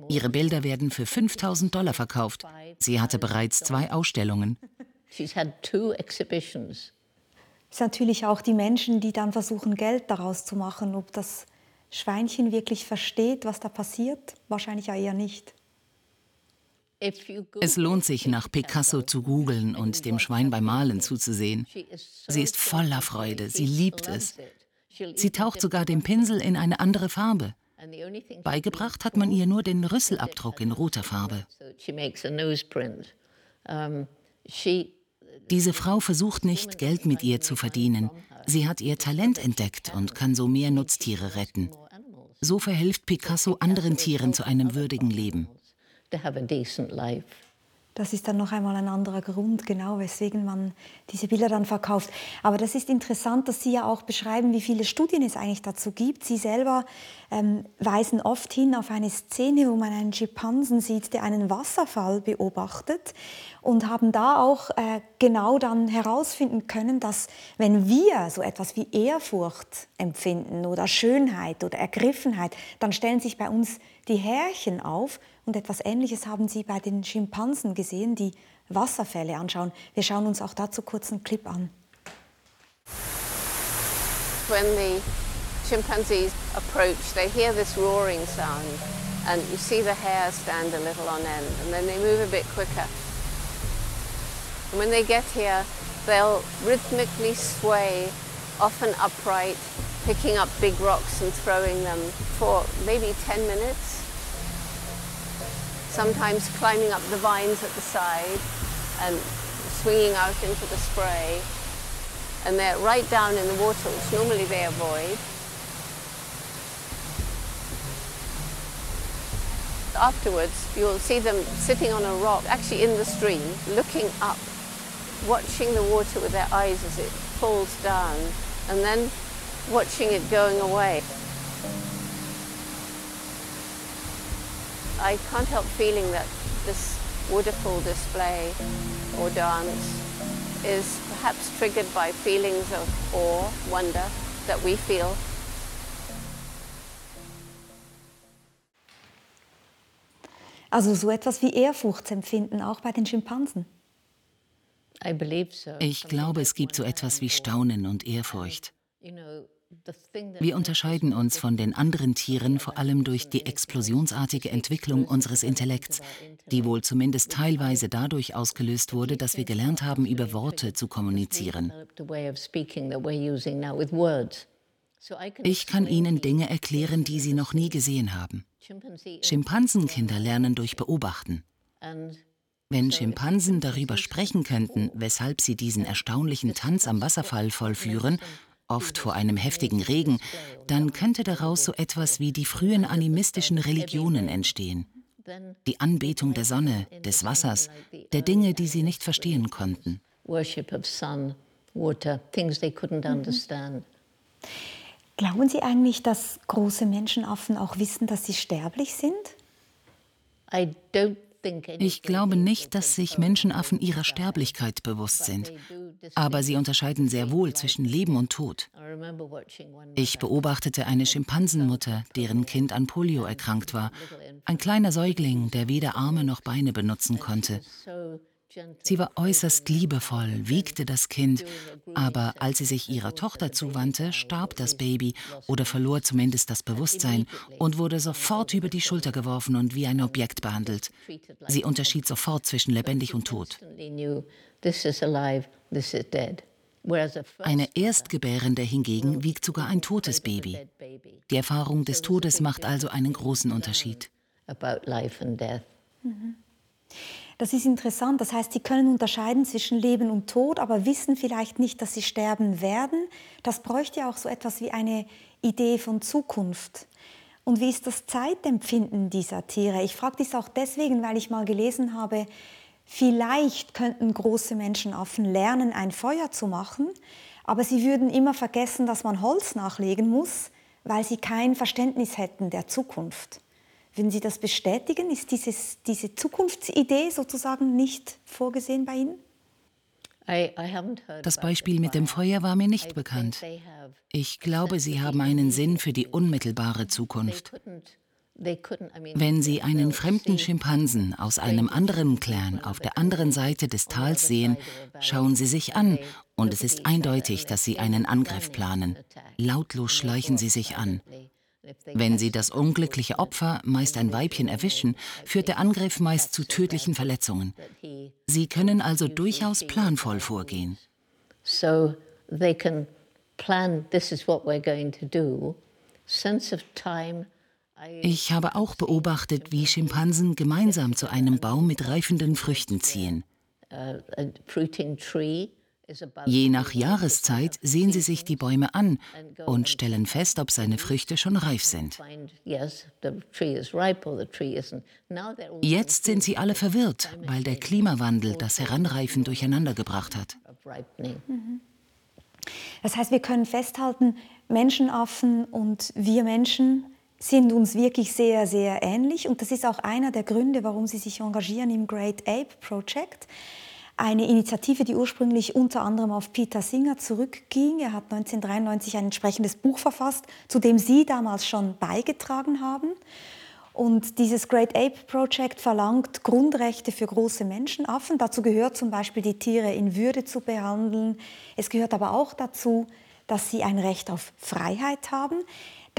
Ihre Bilder werden für 5000 Dollar verkauft. Sie hatte bereits zwei Ausstellungen. Es sind natürlich auch die Menschen, die dann versuchen, Geld daraus zu machen, ob das Schweinchen wirklich versteht, was da passiert? Wahrscheinlich ja eher nicht. Es lohnt sich, nach Picasso zu googeln und dem Schwein beim Malen zuzusehen. Sie ist voller Freude, sie liebt es. Sie taucht sogar den Pinsel in eine andere Farbe. Beigebracht hat man ihr nur den Rüsselabdruck in roter Farbe. Diese Frau versucht nicht, Geld mit ihr zu verdienen. Sie hat ihr Talent entdeckt und kann so mehr Nutztiere retten. So verhilft Picasso anderen Tieren zu einem würdigen Leben. Das ist dann noch einmal ein anderer Grund, genau, weswegen man diese Bilder dann verkauft. Aber das ist interessant, dass Sie ja auch beschreiben, wie viele Studien es eigentlich dazu gibt. Sie selber ähm, weisen oft hin auf eine Szene, wo man einen Schimpansen sieht, der einen Wasserfall beobachtet und haben da auch äh, genau dann herausfinden können, dass wenn wir so etwas wie Ehrfurcht empfinden oder Schönheit oder Ergriffenheit, dann stellen sich bei uns die Härchen auf und etwas Ähnliches haben Sie bei den Schimpansen gesehen, die Wasserfälle anschauen. Wir schauen uns auch dazu kurz einen Clip an. When the chimpanzees approach, they hear this roaring sound and you see the hair stand a little on end and then they move a bit quicker. And when they get here, they'll rhythmically sway, often upright, picking up big rocks and throwing them for maybe 10 minutes sometimes climbing up the vines at the side and swinging out into the spray. And they're right down in the water, which normally they avoid. Afterwards, you'll see them sitting on a rock, actually in the stream, looking up, watching the water with their eyes as it falls down. And then watching it going away. I can't help feeling that this wonderful display or dance is perhaps triggered by feelings of awe, wonder that we feel. Also so etwas wie Ehrfurchtsempfinden auch bei den Schimpansen. Ich glaube, es gibt so etwas wie Staunen und Ehrfurcht. Wir unterscheiden uns von den anderen Tieren vor allem durch die explosionsartige Entwicklung unseres Intellekts, die wohl zumindest teilweise dadurch ausgelöst wurde, dass wir gelernt haben, über Worte zu kommunizieren. Ich kann Ihnen Dinge erklären, die Sie noch nie gesehen haben. Schimpansenkinder lernen durch Beobachten. Wenn Schimpansen darüber sprechen könnten, weshalb sie diesen erstaunlichen Tanz am Wasserfall vollführen, oft vor einem heftigen Regen, dann könnte daraus so etwas wie die frühen animistischen Religionen entstehen. Die Anbetung der Sonne, des Wassers, der Dinge, die sie nicht verstehen konnten. Glauben Sie eigentlich, dass große Menschenaffen auch wissen, dass sie sterblich sind? Ich glaube nicht, dass sich Menschenaffen ihrer Sterblichkeit bewusst sind. Aber sie unterscheiden sehr wohl zwischen Leben und Tod. Ich beobachtete eine Schimpansenmutter, deren Kind an Polio erkrankt war. Ein kleiner Säugling, der weder Arme noch Beine benutzen konnte. Sie war äußerst liebevoll, wiegte das Kind, aber als sie sich ihrer Tochter zuwandte, starb das Baby oder verlor zumindest das Bewusstsein und wurde sofort über die Schulter geworfen und wie ein Objekt behandelt. Sie unterschied sofort zwischen lebendig und tot. Eine Erstgebärende hingegen wiegt sogar ein totes Baby. Die Erfahrung des Todes macht also einen großen Unterschied. Mhm. Das ist interessant. Das heißt, sie können unterscheiden zwischen Leben und Tod, aber wissen vielleicht nicht, dass sie sterben werden. Das bräuchte ja auch so etwas wie eine Idee von Zukunft. Und wie ist das Zeitempfinden dieser Tiere? Ich frage dies auch deswegen, weil ich mal gelesen habe, vielleicht könnten große Menschenaffen lernen, ein Feuer zu machen, aber sie würden immer vergessen, dass man Holz nachlegen muss, weil sie kein Verständnis hätten der Zukunft. Würden Sie das bestätigen? Ist dieses, diese Zukunftsidee sozusagen nicht vorgesehen bei Ihnen? Das Beispiel mit dem Feuer war mir nicht bekannt. Ich glaube, Sie haben einen Sinn für die unmittelbare Zukunft. Wenn Sie einen fremden Schimpansen aus einem anderen Clan auf der anderen Seite des Tals sehen, schauen Sie sich an und es ist eindeutig, dass Sie einen Angriff planen. Lautlos schleichen Sie sich an. Wenn sie das unglückliche Opfer, meist ein Weibchen, erwischen, führt der Angriff meist zu tödlichen Verletzungen. Sie können also durchaus planvoll vorgehen. So they can plan, this is what we're going to do. Sense of time. Ich habe auch beobachtet, wie Schimpansen gemeinsam zu einem Baum mit reifenden Früchten ziehen. Je nach Jahreszeit sehen sie sich die Bäume an und stellen fest, ob seine Früchte schon reif sind. Jetzt sind sie alle verwirrt, weil der Klimawandel das Heranreifen durcheinandergebracht hat. Das heißt, wir können festhalten, Menschenaffen und wir Menschen sind uns wirklich sehr, sehr ähnlich. Und das ist auch einer der Gründe, warum sie sich engagieren im Great Ape Project eine Initiative, die ursprünglich unter anderem auf Peter Singer zurückging. Er hat 1993 ein entsprechendes Buch verfasst, zu dem Sie damals schon beigetragen haben. Und dieses Great Ape Project verlangt Grundrechte für große Menschenaffen. Dazu gehört zum Beispiel, die Tiere in Würde zu behandeln. Es gehört aber auch dazu, dass sie ein Recht auf Freiheit haben.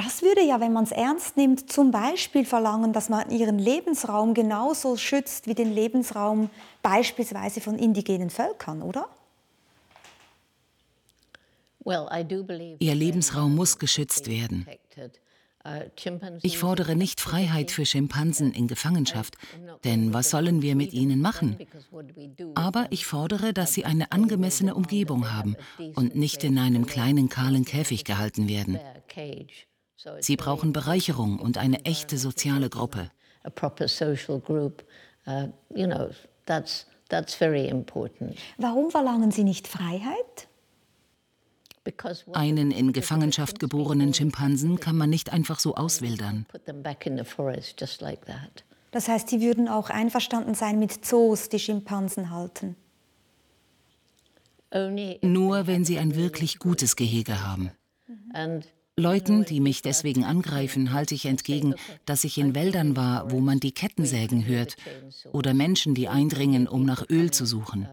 Das würde ja, wenn man es ernst nimmt, zum Beispiel verlangen, dass man ihren Lebensraum genauso schützt wie den Lebensraum beispielsweise von indigenen Völkern, oder? Ihr Lebensraum muss geschützt werden. Uh, ich fordere nicht Freiheit für Schimpansen in Gefangenschaft, denn was sollen wir mit ihnen machen? Aber ich fordere, dass sie eine angemessene Umgebung haben und nicht in einem kleinen kahlen Käfig gehalten werden. Sie brauchen Bereicherung und eine echte soziale Gruppe. Uh, Warum verlangen Sie nicht Freiheit? Einen in Gefangenschaft geborenen Schimpansen kann man nicht einfach so auswildern. Das heißt, Sie würden auch einverstanden sein mit Zoos, die Schimpansen halten? Nur wenn sie ein wirklich gutes Gehege haben. Leuten, die mich deswegen angreifen, halte ich entgegen, dass ich in Wäldern war, wo man die Kettensägen hört, oder Menschen, die eindringen, um nach Öl zu suchen.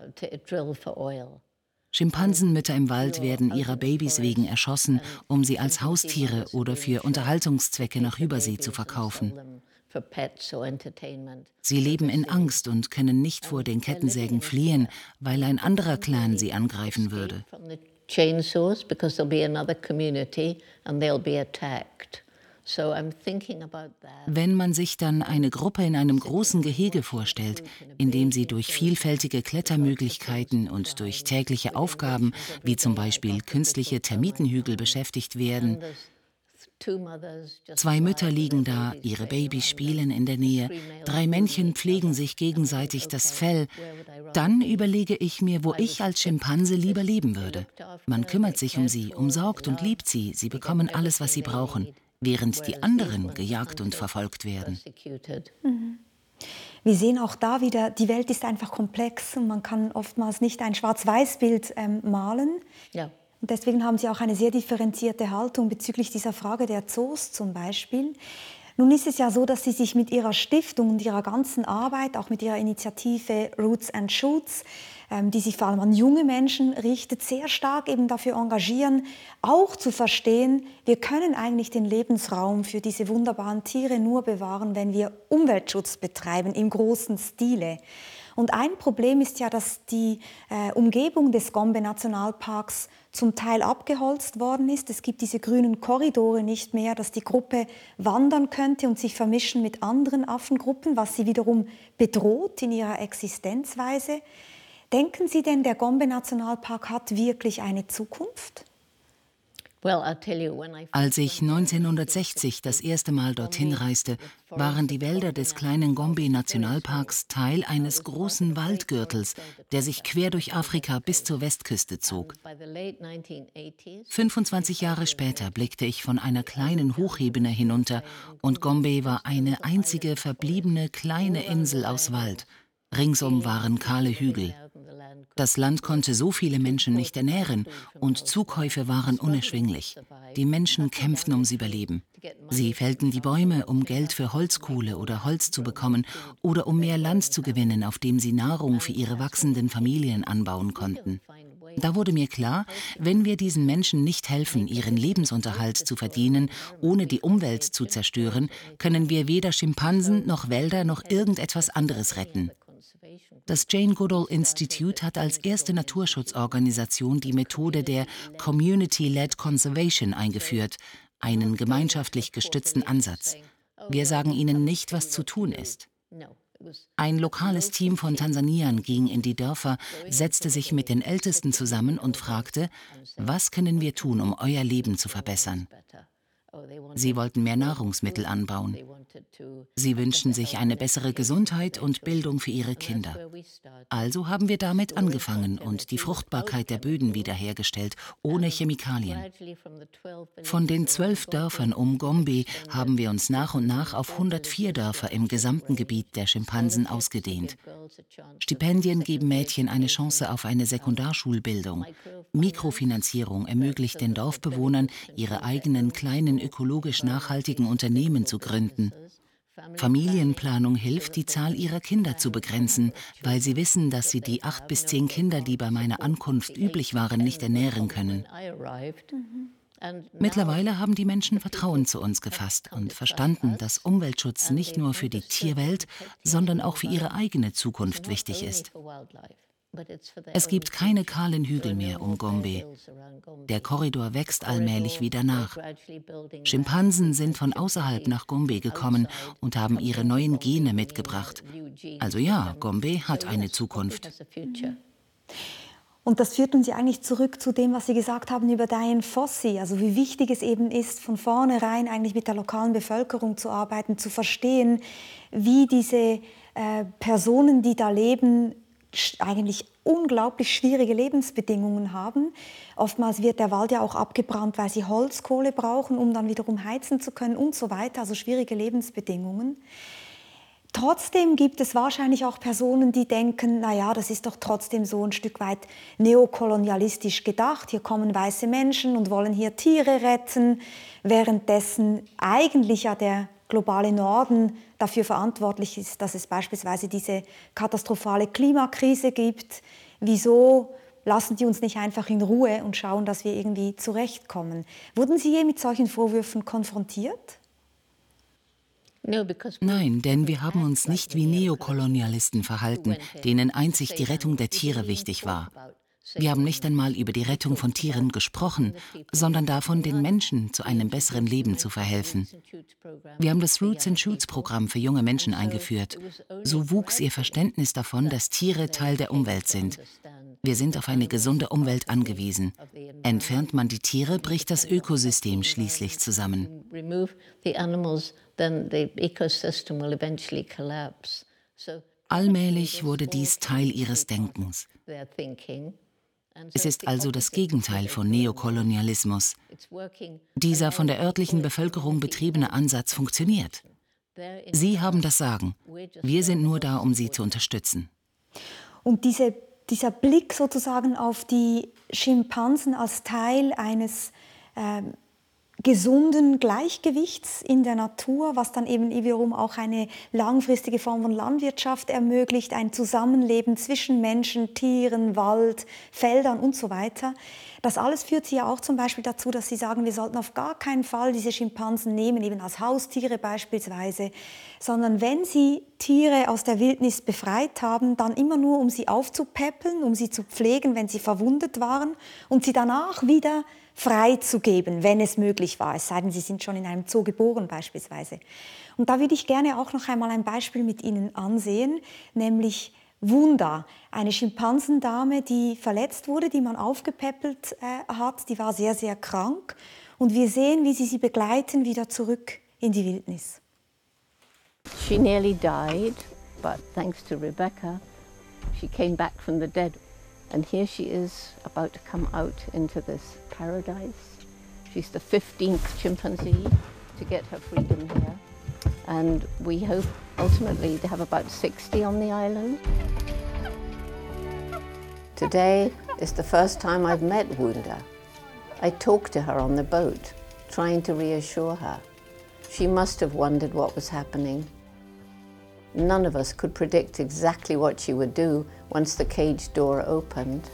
Schimpansenmütter im Wald werden ihrer Babys wegen erschossen, um sie als Haustiere oder für Unterhaltungszwecke nach Übersee zu verkaufen. Sie leben in Angst und können nicht vor den Kettensägen fliehen, weil ein anderer Clan sie angreifen würde. Wenn man sich dann eine Gruppe in einem großen Gehege vorstellt, in dem sie durch vielfältige Klettermöglichkeiten und durch tägliche Aufgaben, wie zum Beispiel künstliche Termitenhügel, beschäftigt werden, Zwei Mütter liegen da, ihre Babys spielen in der Nähe, drei Männchen pflegen sich gegenseitig das Fell. Dann überlege ich mir, wo ich als Schimpanse lieber leben würde. Man kümmert sich um sie, umsorgt und liebt sie, sie bekommen alles, was sie brauchen, während die anderen gejagt und verfolgt werden. Mhm. Wir sehen auch da wieder, die Welt ist einfach komplex und man kann oftmals nicht ein Schwarz-Weiß-Bild ähm, malen. Ja. Und deswegen haben Sie auch eine sehr differenzierte Haltung bezüglich dieser Frage der Zoos zum Beispiel. Nun ist es ja so, dass Sie sich mit Ihrer Stiftung und Ihrer ganzen Arbeit, auch mit Ihrer Initiative Roots and Shoots, ähm, die sich vor allem an junge Menschen richtet, sehr stark eben dafür engagieren, auch zu verstehen, wir können eigentlich den Lebensraum für diese wunderbaren Tiere nur bewahren, wenn wir Umweltschutz betreiben im großen Stile. Und ein Problem ist ja, dass die äh, Umgebung des Gombe-Nationalparks zum Teil abgeholzt worden ist. Es gibt diese grünen Korridore nicht mehr, dass die Gruppe wandern könnte und sich vermischen mit anderen Affengruppen, was sie wiederum bedroht in ihrer Existenzweise. Denken Sie denn, der Gombe-Nationalpark hat wirklich eine Zukunft? Als ich 1960 das erste Mal dorthin reiste, waren die Wälder des kleinen Gombe-Nationalparks Teil eines großen Waldgürtels, der sich quer durch Afrika bis zur Westküste zog. 25 Jahre später blickte ich von einer kleinen Hochebene hinunter und Gombe war eine einzige verbliebene kleine Insel aus Wald. Ringsum waren kahle Hügel. Das Land konnte so viele Menschen nicht ernähren und Zukäufe waren unerschwinglich. Die Menschen kämpften ums Überleben. Sie fällten die Bäume, um Geld für Holzkohle oder Holz zu bekommen oder um mehr Land zu gewinnen, auf dem sie Nahrung für ihre wachsenden Familien anbauen konnten. Da wurde mir klar, wenn wir diesen Menschen nicht helfen, ihren Lebensunterhalt zu verdienen, ohne die Umwelt zu zerstören, können wir weder Schimpansen noch Wälder noch irgendetwas anderes retten. Das Jane Goodall Institute hat als erste Naturschutzorganisation die Methode der Community-led Conservation eingeführt, einen gemeinschaftlich gestützten Ansatz. Wir sagen ihnen nicht, was zu tun ist. Ein lokales Team von Tansaniern ging in die Dörfer, setzte sich mit den Ältesten zusammen und fragte, was können wir tun, um euer Leben zu verbessern? Sie wollten mehr Nahrungsmittel anbauen. Sie wünschten sich eine bessere Gesundheit und Bildung für ihre Kinder. Also haben wir damit angefangen und die Fruchtbarkeit der Böden wiederhergestellt, ohne Chemikalien. Von den zwölf Dörfern um Gombe haben wir uns nach und nach auf 104 Dörfer im gesamten Gebiet der Schimpansen ausgedehnt. Stipendien geben Mädchen eine Chance auf eine Sekundarschulbildung. Mikrofinanzierung ermöglicht den Dorfbewohnern, ihre eigenen kleinen ökologisch nachhaltigen Unternehmen zu gründen. Familienplanung hilft, die Zahl ihrer Kinder zu begrenzen, weil sie wissen, dass sie die acht bis zehn Kinder, die bei meiner Ankunft üblich waren, nicht ernähren können. Mittlerweile haben die Menschen Vertrauen zu uns gefasst und verstanden, dass Umweltschutz nicht nur für die Tierwelt, sondern auch für ihre eigene Zukunft wichtig ist. Es gibt keine kahlen Hügel mehr um Gombe. Der Korridor wächst allmählich wieder nach. Schimpansen sind von außerhalb nach Gombe gekommen und haben ihre neuen Gene mitgebracht. Also ja, Gombe hat eine Zukunft. Und das führt uns ja eigentlich zurück zu dem, was Sie gesagt haben über Diane Fossey, also wie wichtig es eben ist, von vornherein eigentlich mit der lokalen Bevölkerung zu arbeiten, zu verstehen, wie diese äh, Personen, die da leben, eigentlich unglaublich schwierige Lebensbedingungen haben. Oftmals wird der Wald ja auch abgebrannt, weil sie Holzkohle brauchen, um dann wiederum heizen zu können und so weiter. Also schwierige Lebensbedingungen. Trotzdem gibt es wahrscheinlich auch Personen, die denken, naja, das ist doch trotzdem so ein Stück weit neokolonialistisch gedacht. Hier kommen weiße Menschen und wollen hier Tiere retten, währenddessen eigentlich ja der globale Norden dafür verantwortlich ist, dass es beispielsweise diese katastrophale Klimakrise gibt. Wieso lassen die uns nicht einfach in Ruhe und schauen, dass wir irgendwie zurechtkommen? Wurden Sie je mit solchen Vorwürfen konfrontiert? Nein, denn wir haben uns nicht wie Neokolonialisten verhalten, denen einzig die Rettung der Tiere wichtig war. Wir haben nicht einmal über die Rettung von Tieren gesprochen, sondern davon, den Menschen zu einem besseren Leben zu verhelfen. Wir haben das Roots and Shoots Programm für junge Menschen eingeführt. So wuchs ihr Verständnis davon, dass Tiere Teil der Umwelt sind. Wir sind auf eine gesunde Umwelt angewiesen. Entfernt man die Tiere, bricht das Ökosystem schließlich zusammen Allmählich wurde dies Teil ihres Denkens. Es ist also das Gegenteil von Neokolonialismus. Dieser von der örtlichen Bevölkerung betriebene Ansatz funktioniert. Sie haben das Sagen. Wir sind nur da, um Sie zu unterstützen. Und diese, dieser Blick sozusagen auf die Schimpansen als Teil eines äh, gesunden Gleichgewichts in der Natur, was dann eben wiederum auch eine langfristige Form von Landwirtschaft ermöglicht, ein Zusammenleben zwischen Menschen, Tieren, Wald, Feldern und so weiter. Das alles führt sie ja auch zum Beispiel dazu, dass sie sagen, wir sollten auf gar keinen Fall diese Schimpansen nehmen, eben als Haustiere beispielsweise, sondern wenn sie Tiere aus der Wildnis befreit haben, dann immer nur, um sie aufzupäppeln, um sie zu pflegen, wenn sie verwundet waren und sie danach wieder freizugeben, wenn es möglich war, es sei denn, Sie sind schon in einem Zoo geboren beispielsweise. Und da würde ich gerne auch noch einmal ein Beispiel mit Ihnen ansehen, nämlich Wunda, eine Schimpansendame, die verletzt wurde, die man aufgepäppelt äh, hat, die war sehr, sehr krank. Und wir sehen, wie sie sie begleiten wieder zurück in die Wildnis. She nearly died, but thanks to Rebecca, she came back from the dead And here she is about to come out into this paradise. She's the 15th chimpanzee to get her freedom here. And we hope ultimately to have about 60 on the island. Today is the first time I've met Wunda. I talked to her on the boat, trying to reassure her. She must have wondered what was happening. None of us could predict exactly what she would do once the cage door opened.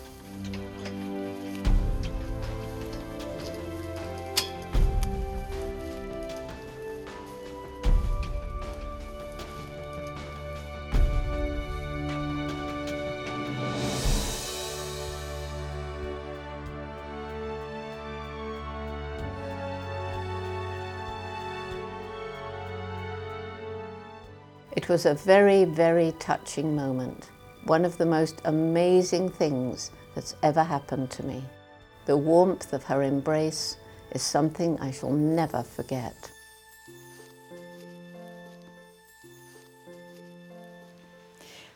Was a very, very touching moment. One of the most amazing things that's ever happened to me. The warmth of her embrace is something I shall never forget.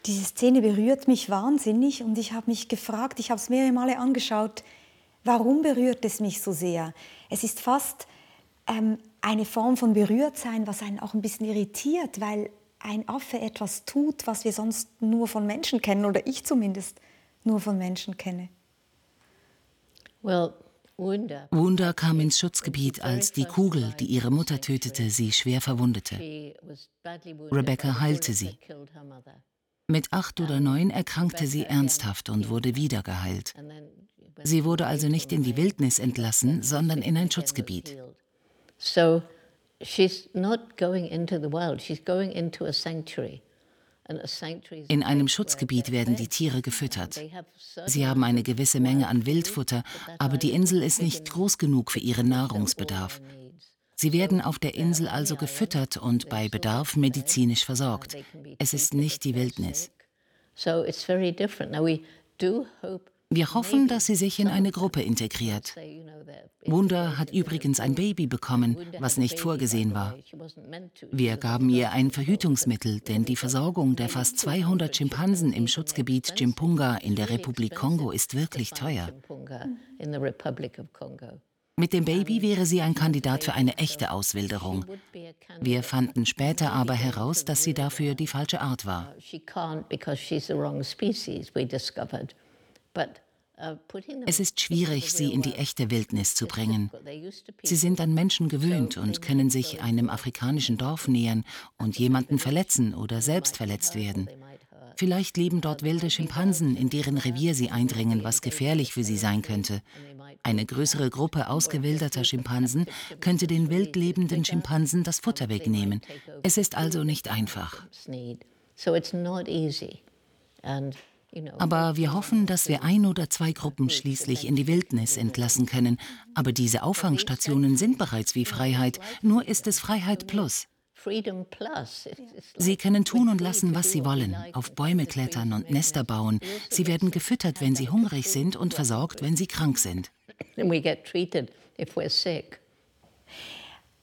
Diese Szene berührt mich wahnsinnig und ich habe mich gefragt, ich habe es mehrere Male angeschaut, warum berührt es mich so sehr? Es ist fast ähm, eine Form von Berührtsein, was einen auch ein bisschen irritiert, weil ein Affe etwas tut, was wir sonst nur von Menschen kennen oder ich zumindest nur von Menschen kenne? Wunda kam ins Schutzgebiet, als die Kugel, die ihre Mutter tötete, sie schwer verwundete. Rebecca heilte sie. Mit acht oder neun erkrankte sie ernsthaft und wurde wieder geheilt. Sie wurde also nicht in die Wildnis entlassen, sondern in ein Schutzgebiet. So In einem Schutzgebiet werden die Tiere gefüttert. Sie haben eine gewisse Menge an Wildfutter, aber die Insel ist nicht groß genug für ihren Nahrungsbedarf. Sie werden auf der Insel also gefüttert und bei Bedarf medizinisch versorgt. Es ist nicht die Wildnis. Wir hoffen, dass sie sich in eine Gruppe integriert. Wunda hat übrigens ein Baby bekommen, was nicht vorgesehen war. Wir gaben ihr ein Verhütungsmittel, denn die Versorgung der fast 200 Schimpansen im Schutzgebiet Jimpunga in der Republik Kongo ist wirklich teuer. Mit dem Baby wäre sie ein Kandidat für eine echte Auswilderung. Wir fanden später aber heraus, dass sie dafür die falsche Art war. Uh, es ist schwierig, sie in die echte Wildnis zu bringen. Sie sind an Menschen gewöhnt und können sich einem afrikanischen Dorf nähern und jemanden verletzen oder selbst verletzt werden. Vielleicht leben dort wilde Schimpansen, in deren Revier sie eindringen, was gefährlich für sie sein könnte. Eine größere Gruppe ausgewilderter Schimpansen könnte den wild lebenden Schimpansen das Futter wegnehmen. Es ist also nicht einfach. Aber wir hoffen, dass wir ein oder zwei Gruppen schließlich in die Wildnis entlassen können. Aber diese Auffangstationen sind bereits wie Freiheit, nur ist es Freiheit Plus. Sie können tun und lassen, was sie wollen, auf Bäume klettern und Nester bauen. Sie werden gefüttert, wenn sie hungrig sind und versorgt, wenn sie krank sind.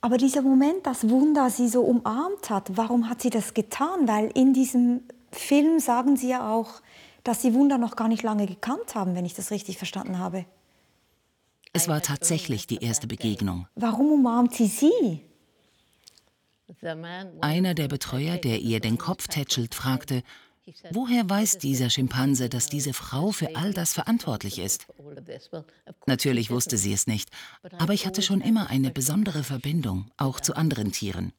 Aber dieser Moment, dass Wunda sie so umarmt hat, warum hat sie das getan? Weil in diesem Film sagen sie ja auch, dass Sie Wunder noch gar nicht lange gekannt haben, wenn ich das richtig verstanden habe. Es war tatsächlich die erste Begegnung. Warum umarmt sie sie? Einer der Betreuer, der ihr den Kopf tätschelt, fragte, woher weiß dieser Schimpanse, dass diese Frau für all das verantwortlich ist? Natürlich wusste sie es nicht, aber ich hatte schon immer eine besondere Verbindung, auch zu anderen Tieren.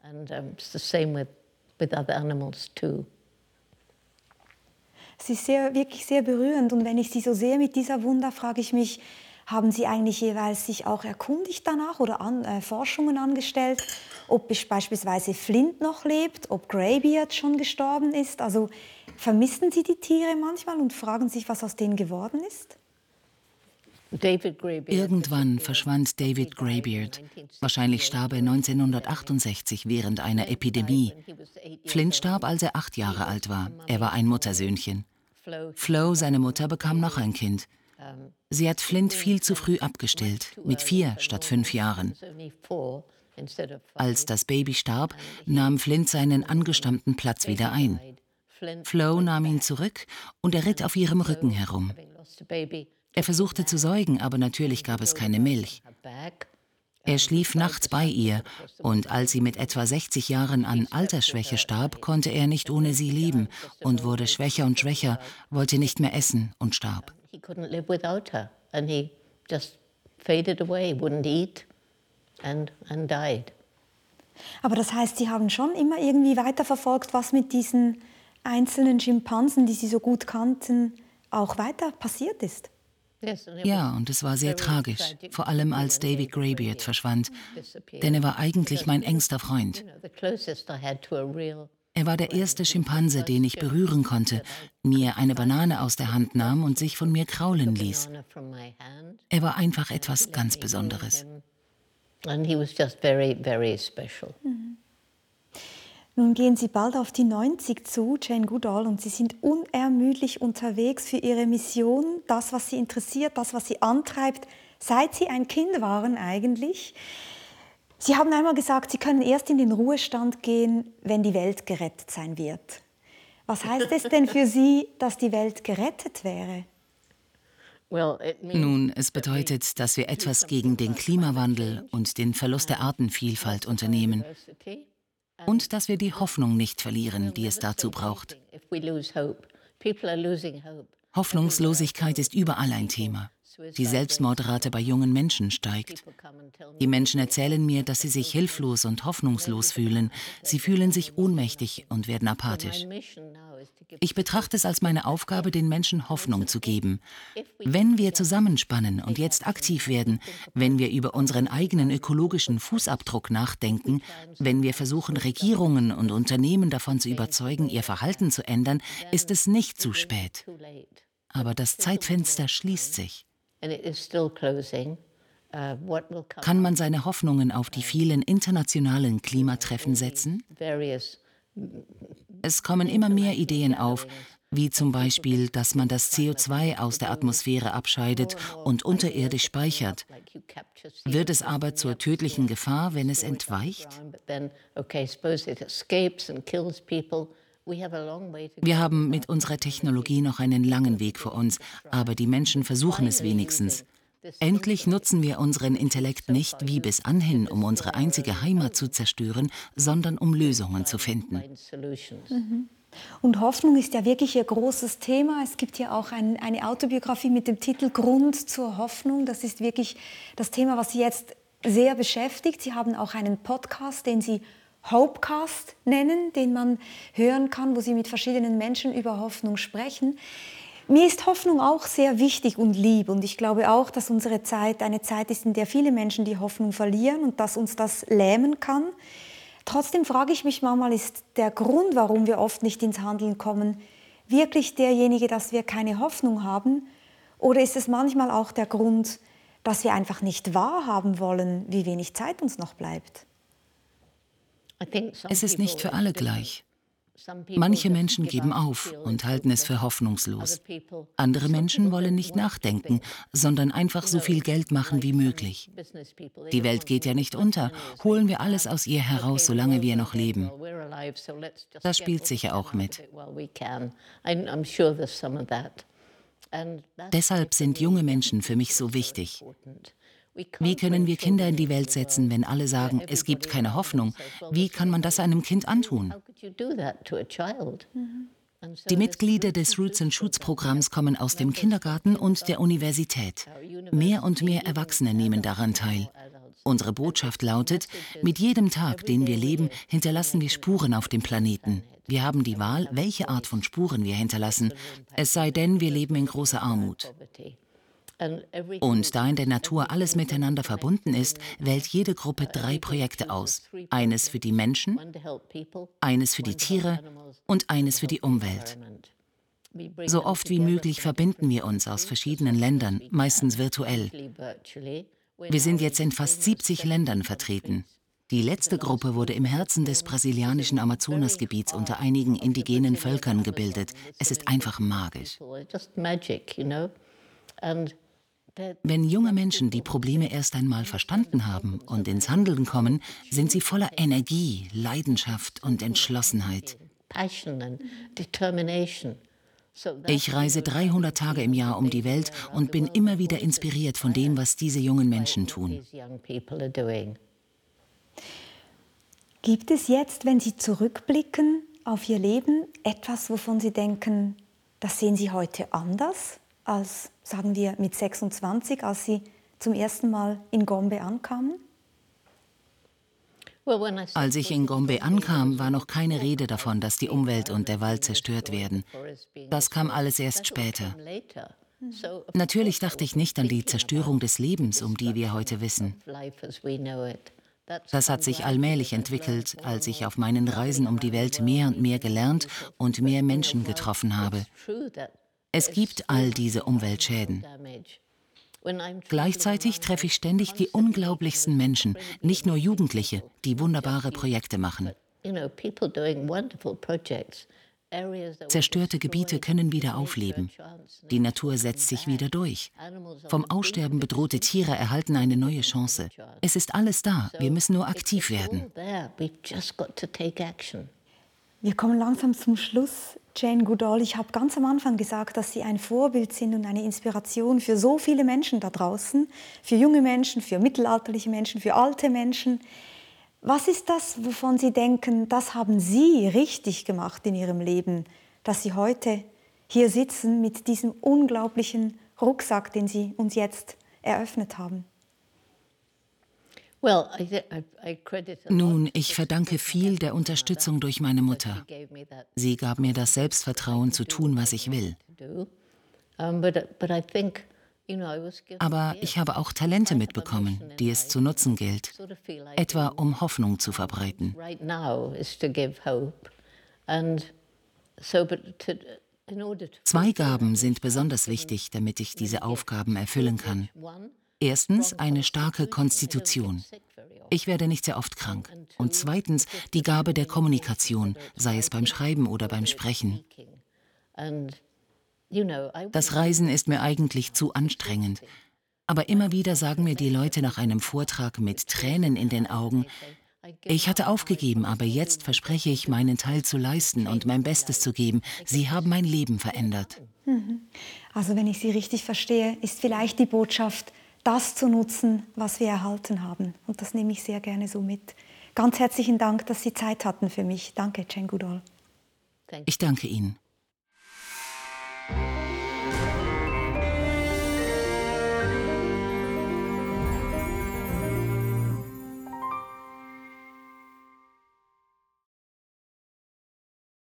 Es ist sehr, wirklich sehr berührend und wenn ich Sie so sehe mit dieser Wunder, frage ich mich, haben Sie eigentlich jeweils sich auch erkundigt danach oder an, äh, Forschungen angestellt, ob beispielsweise Flint noch lebt, ob Greybeard schon gestorben ist? Also vermissen Sie die Tiere manchmal und fragen sich, was aus denen geworden ist? Irgendwann verschwand David Greybeard. Wahrscheinlich starb er 1968 während einer Epidemie. Flint starb, als er acht Jahre alt war. Er war ein Muttersöhnchen. Flo, seine Mutter, bekam noch ein Kind. Sie hat Flint viel zu früh abgestillt, mit vier statt fünf Jahren. Als das Baby starb, nahm Flint seinen angestammten Platz wieder ein. Flo nahm ihn zurück und er ritt auf ihrem Rücken herum. Er versuchte zu säugen, aber natürlich gab es keine Milch. Er schlief nachts bei ihr, und als sie mit etwa 60 Jahren an Altersschwäche starb, konnte er nicht ohne sie leben und wurde schwächer und schwächer, wollte nicht mehr essen und starb. Aber das heißt, Sie haben schon immer irgendwie weiterverfolgt, was mit diesen einzelnen Schimpansen, die Sie so gut kannten, auch weiter passiert ist? Ja, und es war sehr tragisch, vor allem als David Greybeard verschwand, denn er war eigentlich mein engster Freund. Er war der erste Schimpanse, den ich berühren konnte, mir eine Banane aus der Hand nahm und sich von mir kraulen ließ. Er war einfach etwas ganz Besonderes. And he was just very, very special. Mhm. Nun gehen Sie bald auf die 90 zu, Jane Goodall, und Sie sind unermüdlich unterwegs für Ihre Mission, das, was Sie interessiert, das, was Sie antreibt, seit Sie ein Kind waren eigentlich. Sie haben einmal gesagt, Sie können erst in den Ruhestand gehen, wenn die Welt gerettet sein wird. Was heißt es denn für Sie, dass die Welt gerettet wäre? Nun, es bedeutet, dass wir etwas gegen den Klimawandel und den Verlust der Artenvielfalt unternehmen und dass wir die Hoffnung nicht verlieren, die es dazu braucht. Hoffnungslosigkeit ist überall ein Thema. Die Selbstmordrate bei jungen Menschen steigt. Die Menschen erzählen mir, dass sie sich hilflos und hoffnungslos fühlen. Sie fühlen sich ohnmächtig und werden apathisch. Ich betrachte es als meine Aufgabe, den Menschen Hoffnung zu geben. Wenn wir zusammenspannen und jetzt aktiv werden, wenn wir über unseren eigenen ökologischen Fußabdruck nachdenken, wenn wir versuchen, Regierungen und Unternehmen davon zu überzeugen, ihr Verhalten zu ändern, ist es nicht zu spät. Aber das Zeitfenster schließt sich. Uh, Kann man seine Hoffnungen auf die vielen internationalen Klimatreffen setzen? Es kommen immer mehr Ideen auf, wie zum Beispiel, dass man das CO2 aus der Atmosphäre abscheidet und unterirdisch speichert. Wird es aber zur tödlichen Gefahr, wenn es entweicht? Wir haben mit unserer Technologie noch einen langen Weg vor uns, aber die Menschen versuchen es wenigstens. Endlich nutzen wir unseren Intellekt nicht wie bis anhin, um unsere einzige Heimat zu zerstören, sondern um Lösungen zu finden. Mhm. Und Hoffnung ist ja wirklich Ihr großes Thema. Es gibt ja auch ein, eine Autobiografie mit dem Titel Grund zur Hoffnung. Das ist wirklich das Thema, was Sie jetzt sehr beschäftigt. Sie haben auch einen Podcast, den Sie Hopecast nennen, den man hören kann, wo Sie mit verschiedenen Menschen über Hoffnung sprechen. Mir ist Hoffnung auch sehr wichtig und lieb und ich glaube auch, dass unsere Zeit eine Zeit ist, in der viele Menschen die Hoffnung verlieren und dass uns das lähmen kann. Trotzdem frage ich mich manchmal, ist der Grund, warum wir oft nicht ins Handeln kommen, wirklich derjenige, dass wir keine Hoffnung haben? Oder ist es manchmal auch der Grund, dass wir einfach nicht wahrhaben wollen, wie wenig Zeit uns noch bleibt? Es ist nicht für alle gleich. Manche Menschen geben auf und halten es für hoffnungslos. Andere Menschen wollen nicht nachdenken, sondern einfach so viel Geld machen wie möglich. Die Welt geht ja nicht unter. Holen wir alles aus ihr heraus, solange wir noch leben. Das spielt sicher auch mit. Deshalb sind junge Menschen für mich so wichtig. Wie können wir Kinder in die Welt setzen, wenn alle sagen, es gibt keine Hoffnung? Wie kann man das einem Kind antun? Die Mitglieder des Roots and Shoots Programms kommen aus dem Kindergarten und der Universität. Mehr und mehr Erwachsene nehmen daran teil. Unsere Botschaft lautet, mit jedem Tag, den wir leben, hinterlassen wir Spuren auf dem Planeten. Wir haben die Wahl, welche Art von Spuren wir hinterlassen, es sei denn, wir leben in großer Armut. Und da in der Natur alles miteinander verbunden ist, wählt jede Gruppe drei Projekte aus. Eines für die Menschen, eines für die Tiere und eines für die Umwelt. So oft wie möglich verbinden wir uns aus verschiedenen Ländern, meistens virtuell. Wir sind jetzt in fast 70 Ländern vertreten. Die letzte Gruppe wurde im Herzen des brasilianischen Amazonasgebiets unter einigen indigenen Völkern gebildet. Es ist einfach magisch. Wenn junge Menschen die Probleme erst einmal verstanden haben und ins Handeln kommen, sind sie voller Energie, Leidenschaft und Entschlossenheit. Ich reise 300 Tage im Jahr um die Welt und bin immer wieder inspiriert von dem, was diese jungen Menschen tun. Gibt es jetzt, wenn Sie zurückblicken auf Ihr Leben, etwas, wovon Sie denken, das sehen Sie heute anders? Als, sagen wir, mit 26, als Sie zum ersten Mal in Gombe ankamen? Als ich in Gombe ankam, war noch keine Rede davon, dass die Umwelt und der Wald zerstört werden. Das kam alles erst später. Natürlich dachte ich nicht an die Zerstörung des Lebens, um die wir heute wissen. Das hat sich allmählich entwickelt, als ich auf meinen Reisen um die Welt mehr und mehr gelernt und mehr Menschen getroffen habe. Es gibt all diese Umweltschäden. Gleichzeitig treffe ich ständig die unglaublichsten Menschen, nicht nur Jugendliche, die wunderbare Projekte machen. Zerstörte Gebiete können wieder aufleben. Die Natur setzt sich wieder durch. Vom Aussterben bedrohte Tiere erhalten eine neue Chance. Es ist alles da, wir müssen nur aktiv werden. Wir kommen langsam zum Schluss. Jane Goodall, ich habe ganz am Anfang gesagt, dass Sie ein Vorbild sind und eine Inspiration für so viele Menschen da draußen, für junge Menschen, für mittelalterliche Menschen, für alte Menschen. Was ist das, wovon Sie denken, das haben Sie richtig gemacht in Ihrem Leben, dass Sie heute hier sitzen mit diesem unglaublichen Rucksack, den Sie uns jetzt eröffnet haben? Nun, ich verdanke viel der Unterstützung durch meine Mutter. Sie gab mir das Selbstvertrauen zu tun, was ich will. Aber ich habe auch Talente mitbekommen, die es zu nutzen gilt, etwa um Hoffnung zu verbreiten. Zwei Gaben sind besonders wichtig, damit ich diese Aufgaben erfüllen kann. Erstens eine starke Konstitution. Ich werde nicht sehr oft krank. Und zweitens die Gabe der Kommunikation, sei es beim Schreiben oder beim Sprechen. Das Reisen ist mir eigentlich zu anstrengend. Aber immer wieder sagen mir die Leute nach einem Vortrag mit Tränen in den Augen, ich hatte aufgegeben, aber jetzt verspreche ich, meinen Teil zu leisten und mein Bestes zu geben. Sie haben mein Leben verändert. Mhm. Also wenn ich Sie richtig verstehe, ist vielleicht die Botschaft, das zu nutzen, was wir erhalten haben. Und das nehme ich sehr gerne so mit. Ganz herzlichen Dank, dass Sie Zeit hatten für mich. Danke, Chen Gudol. Ich danke Ihnen.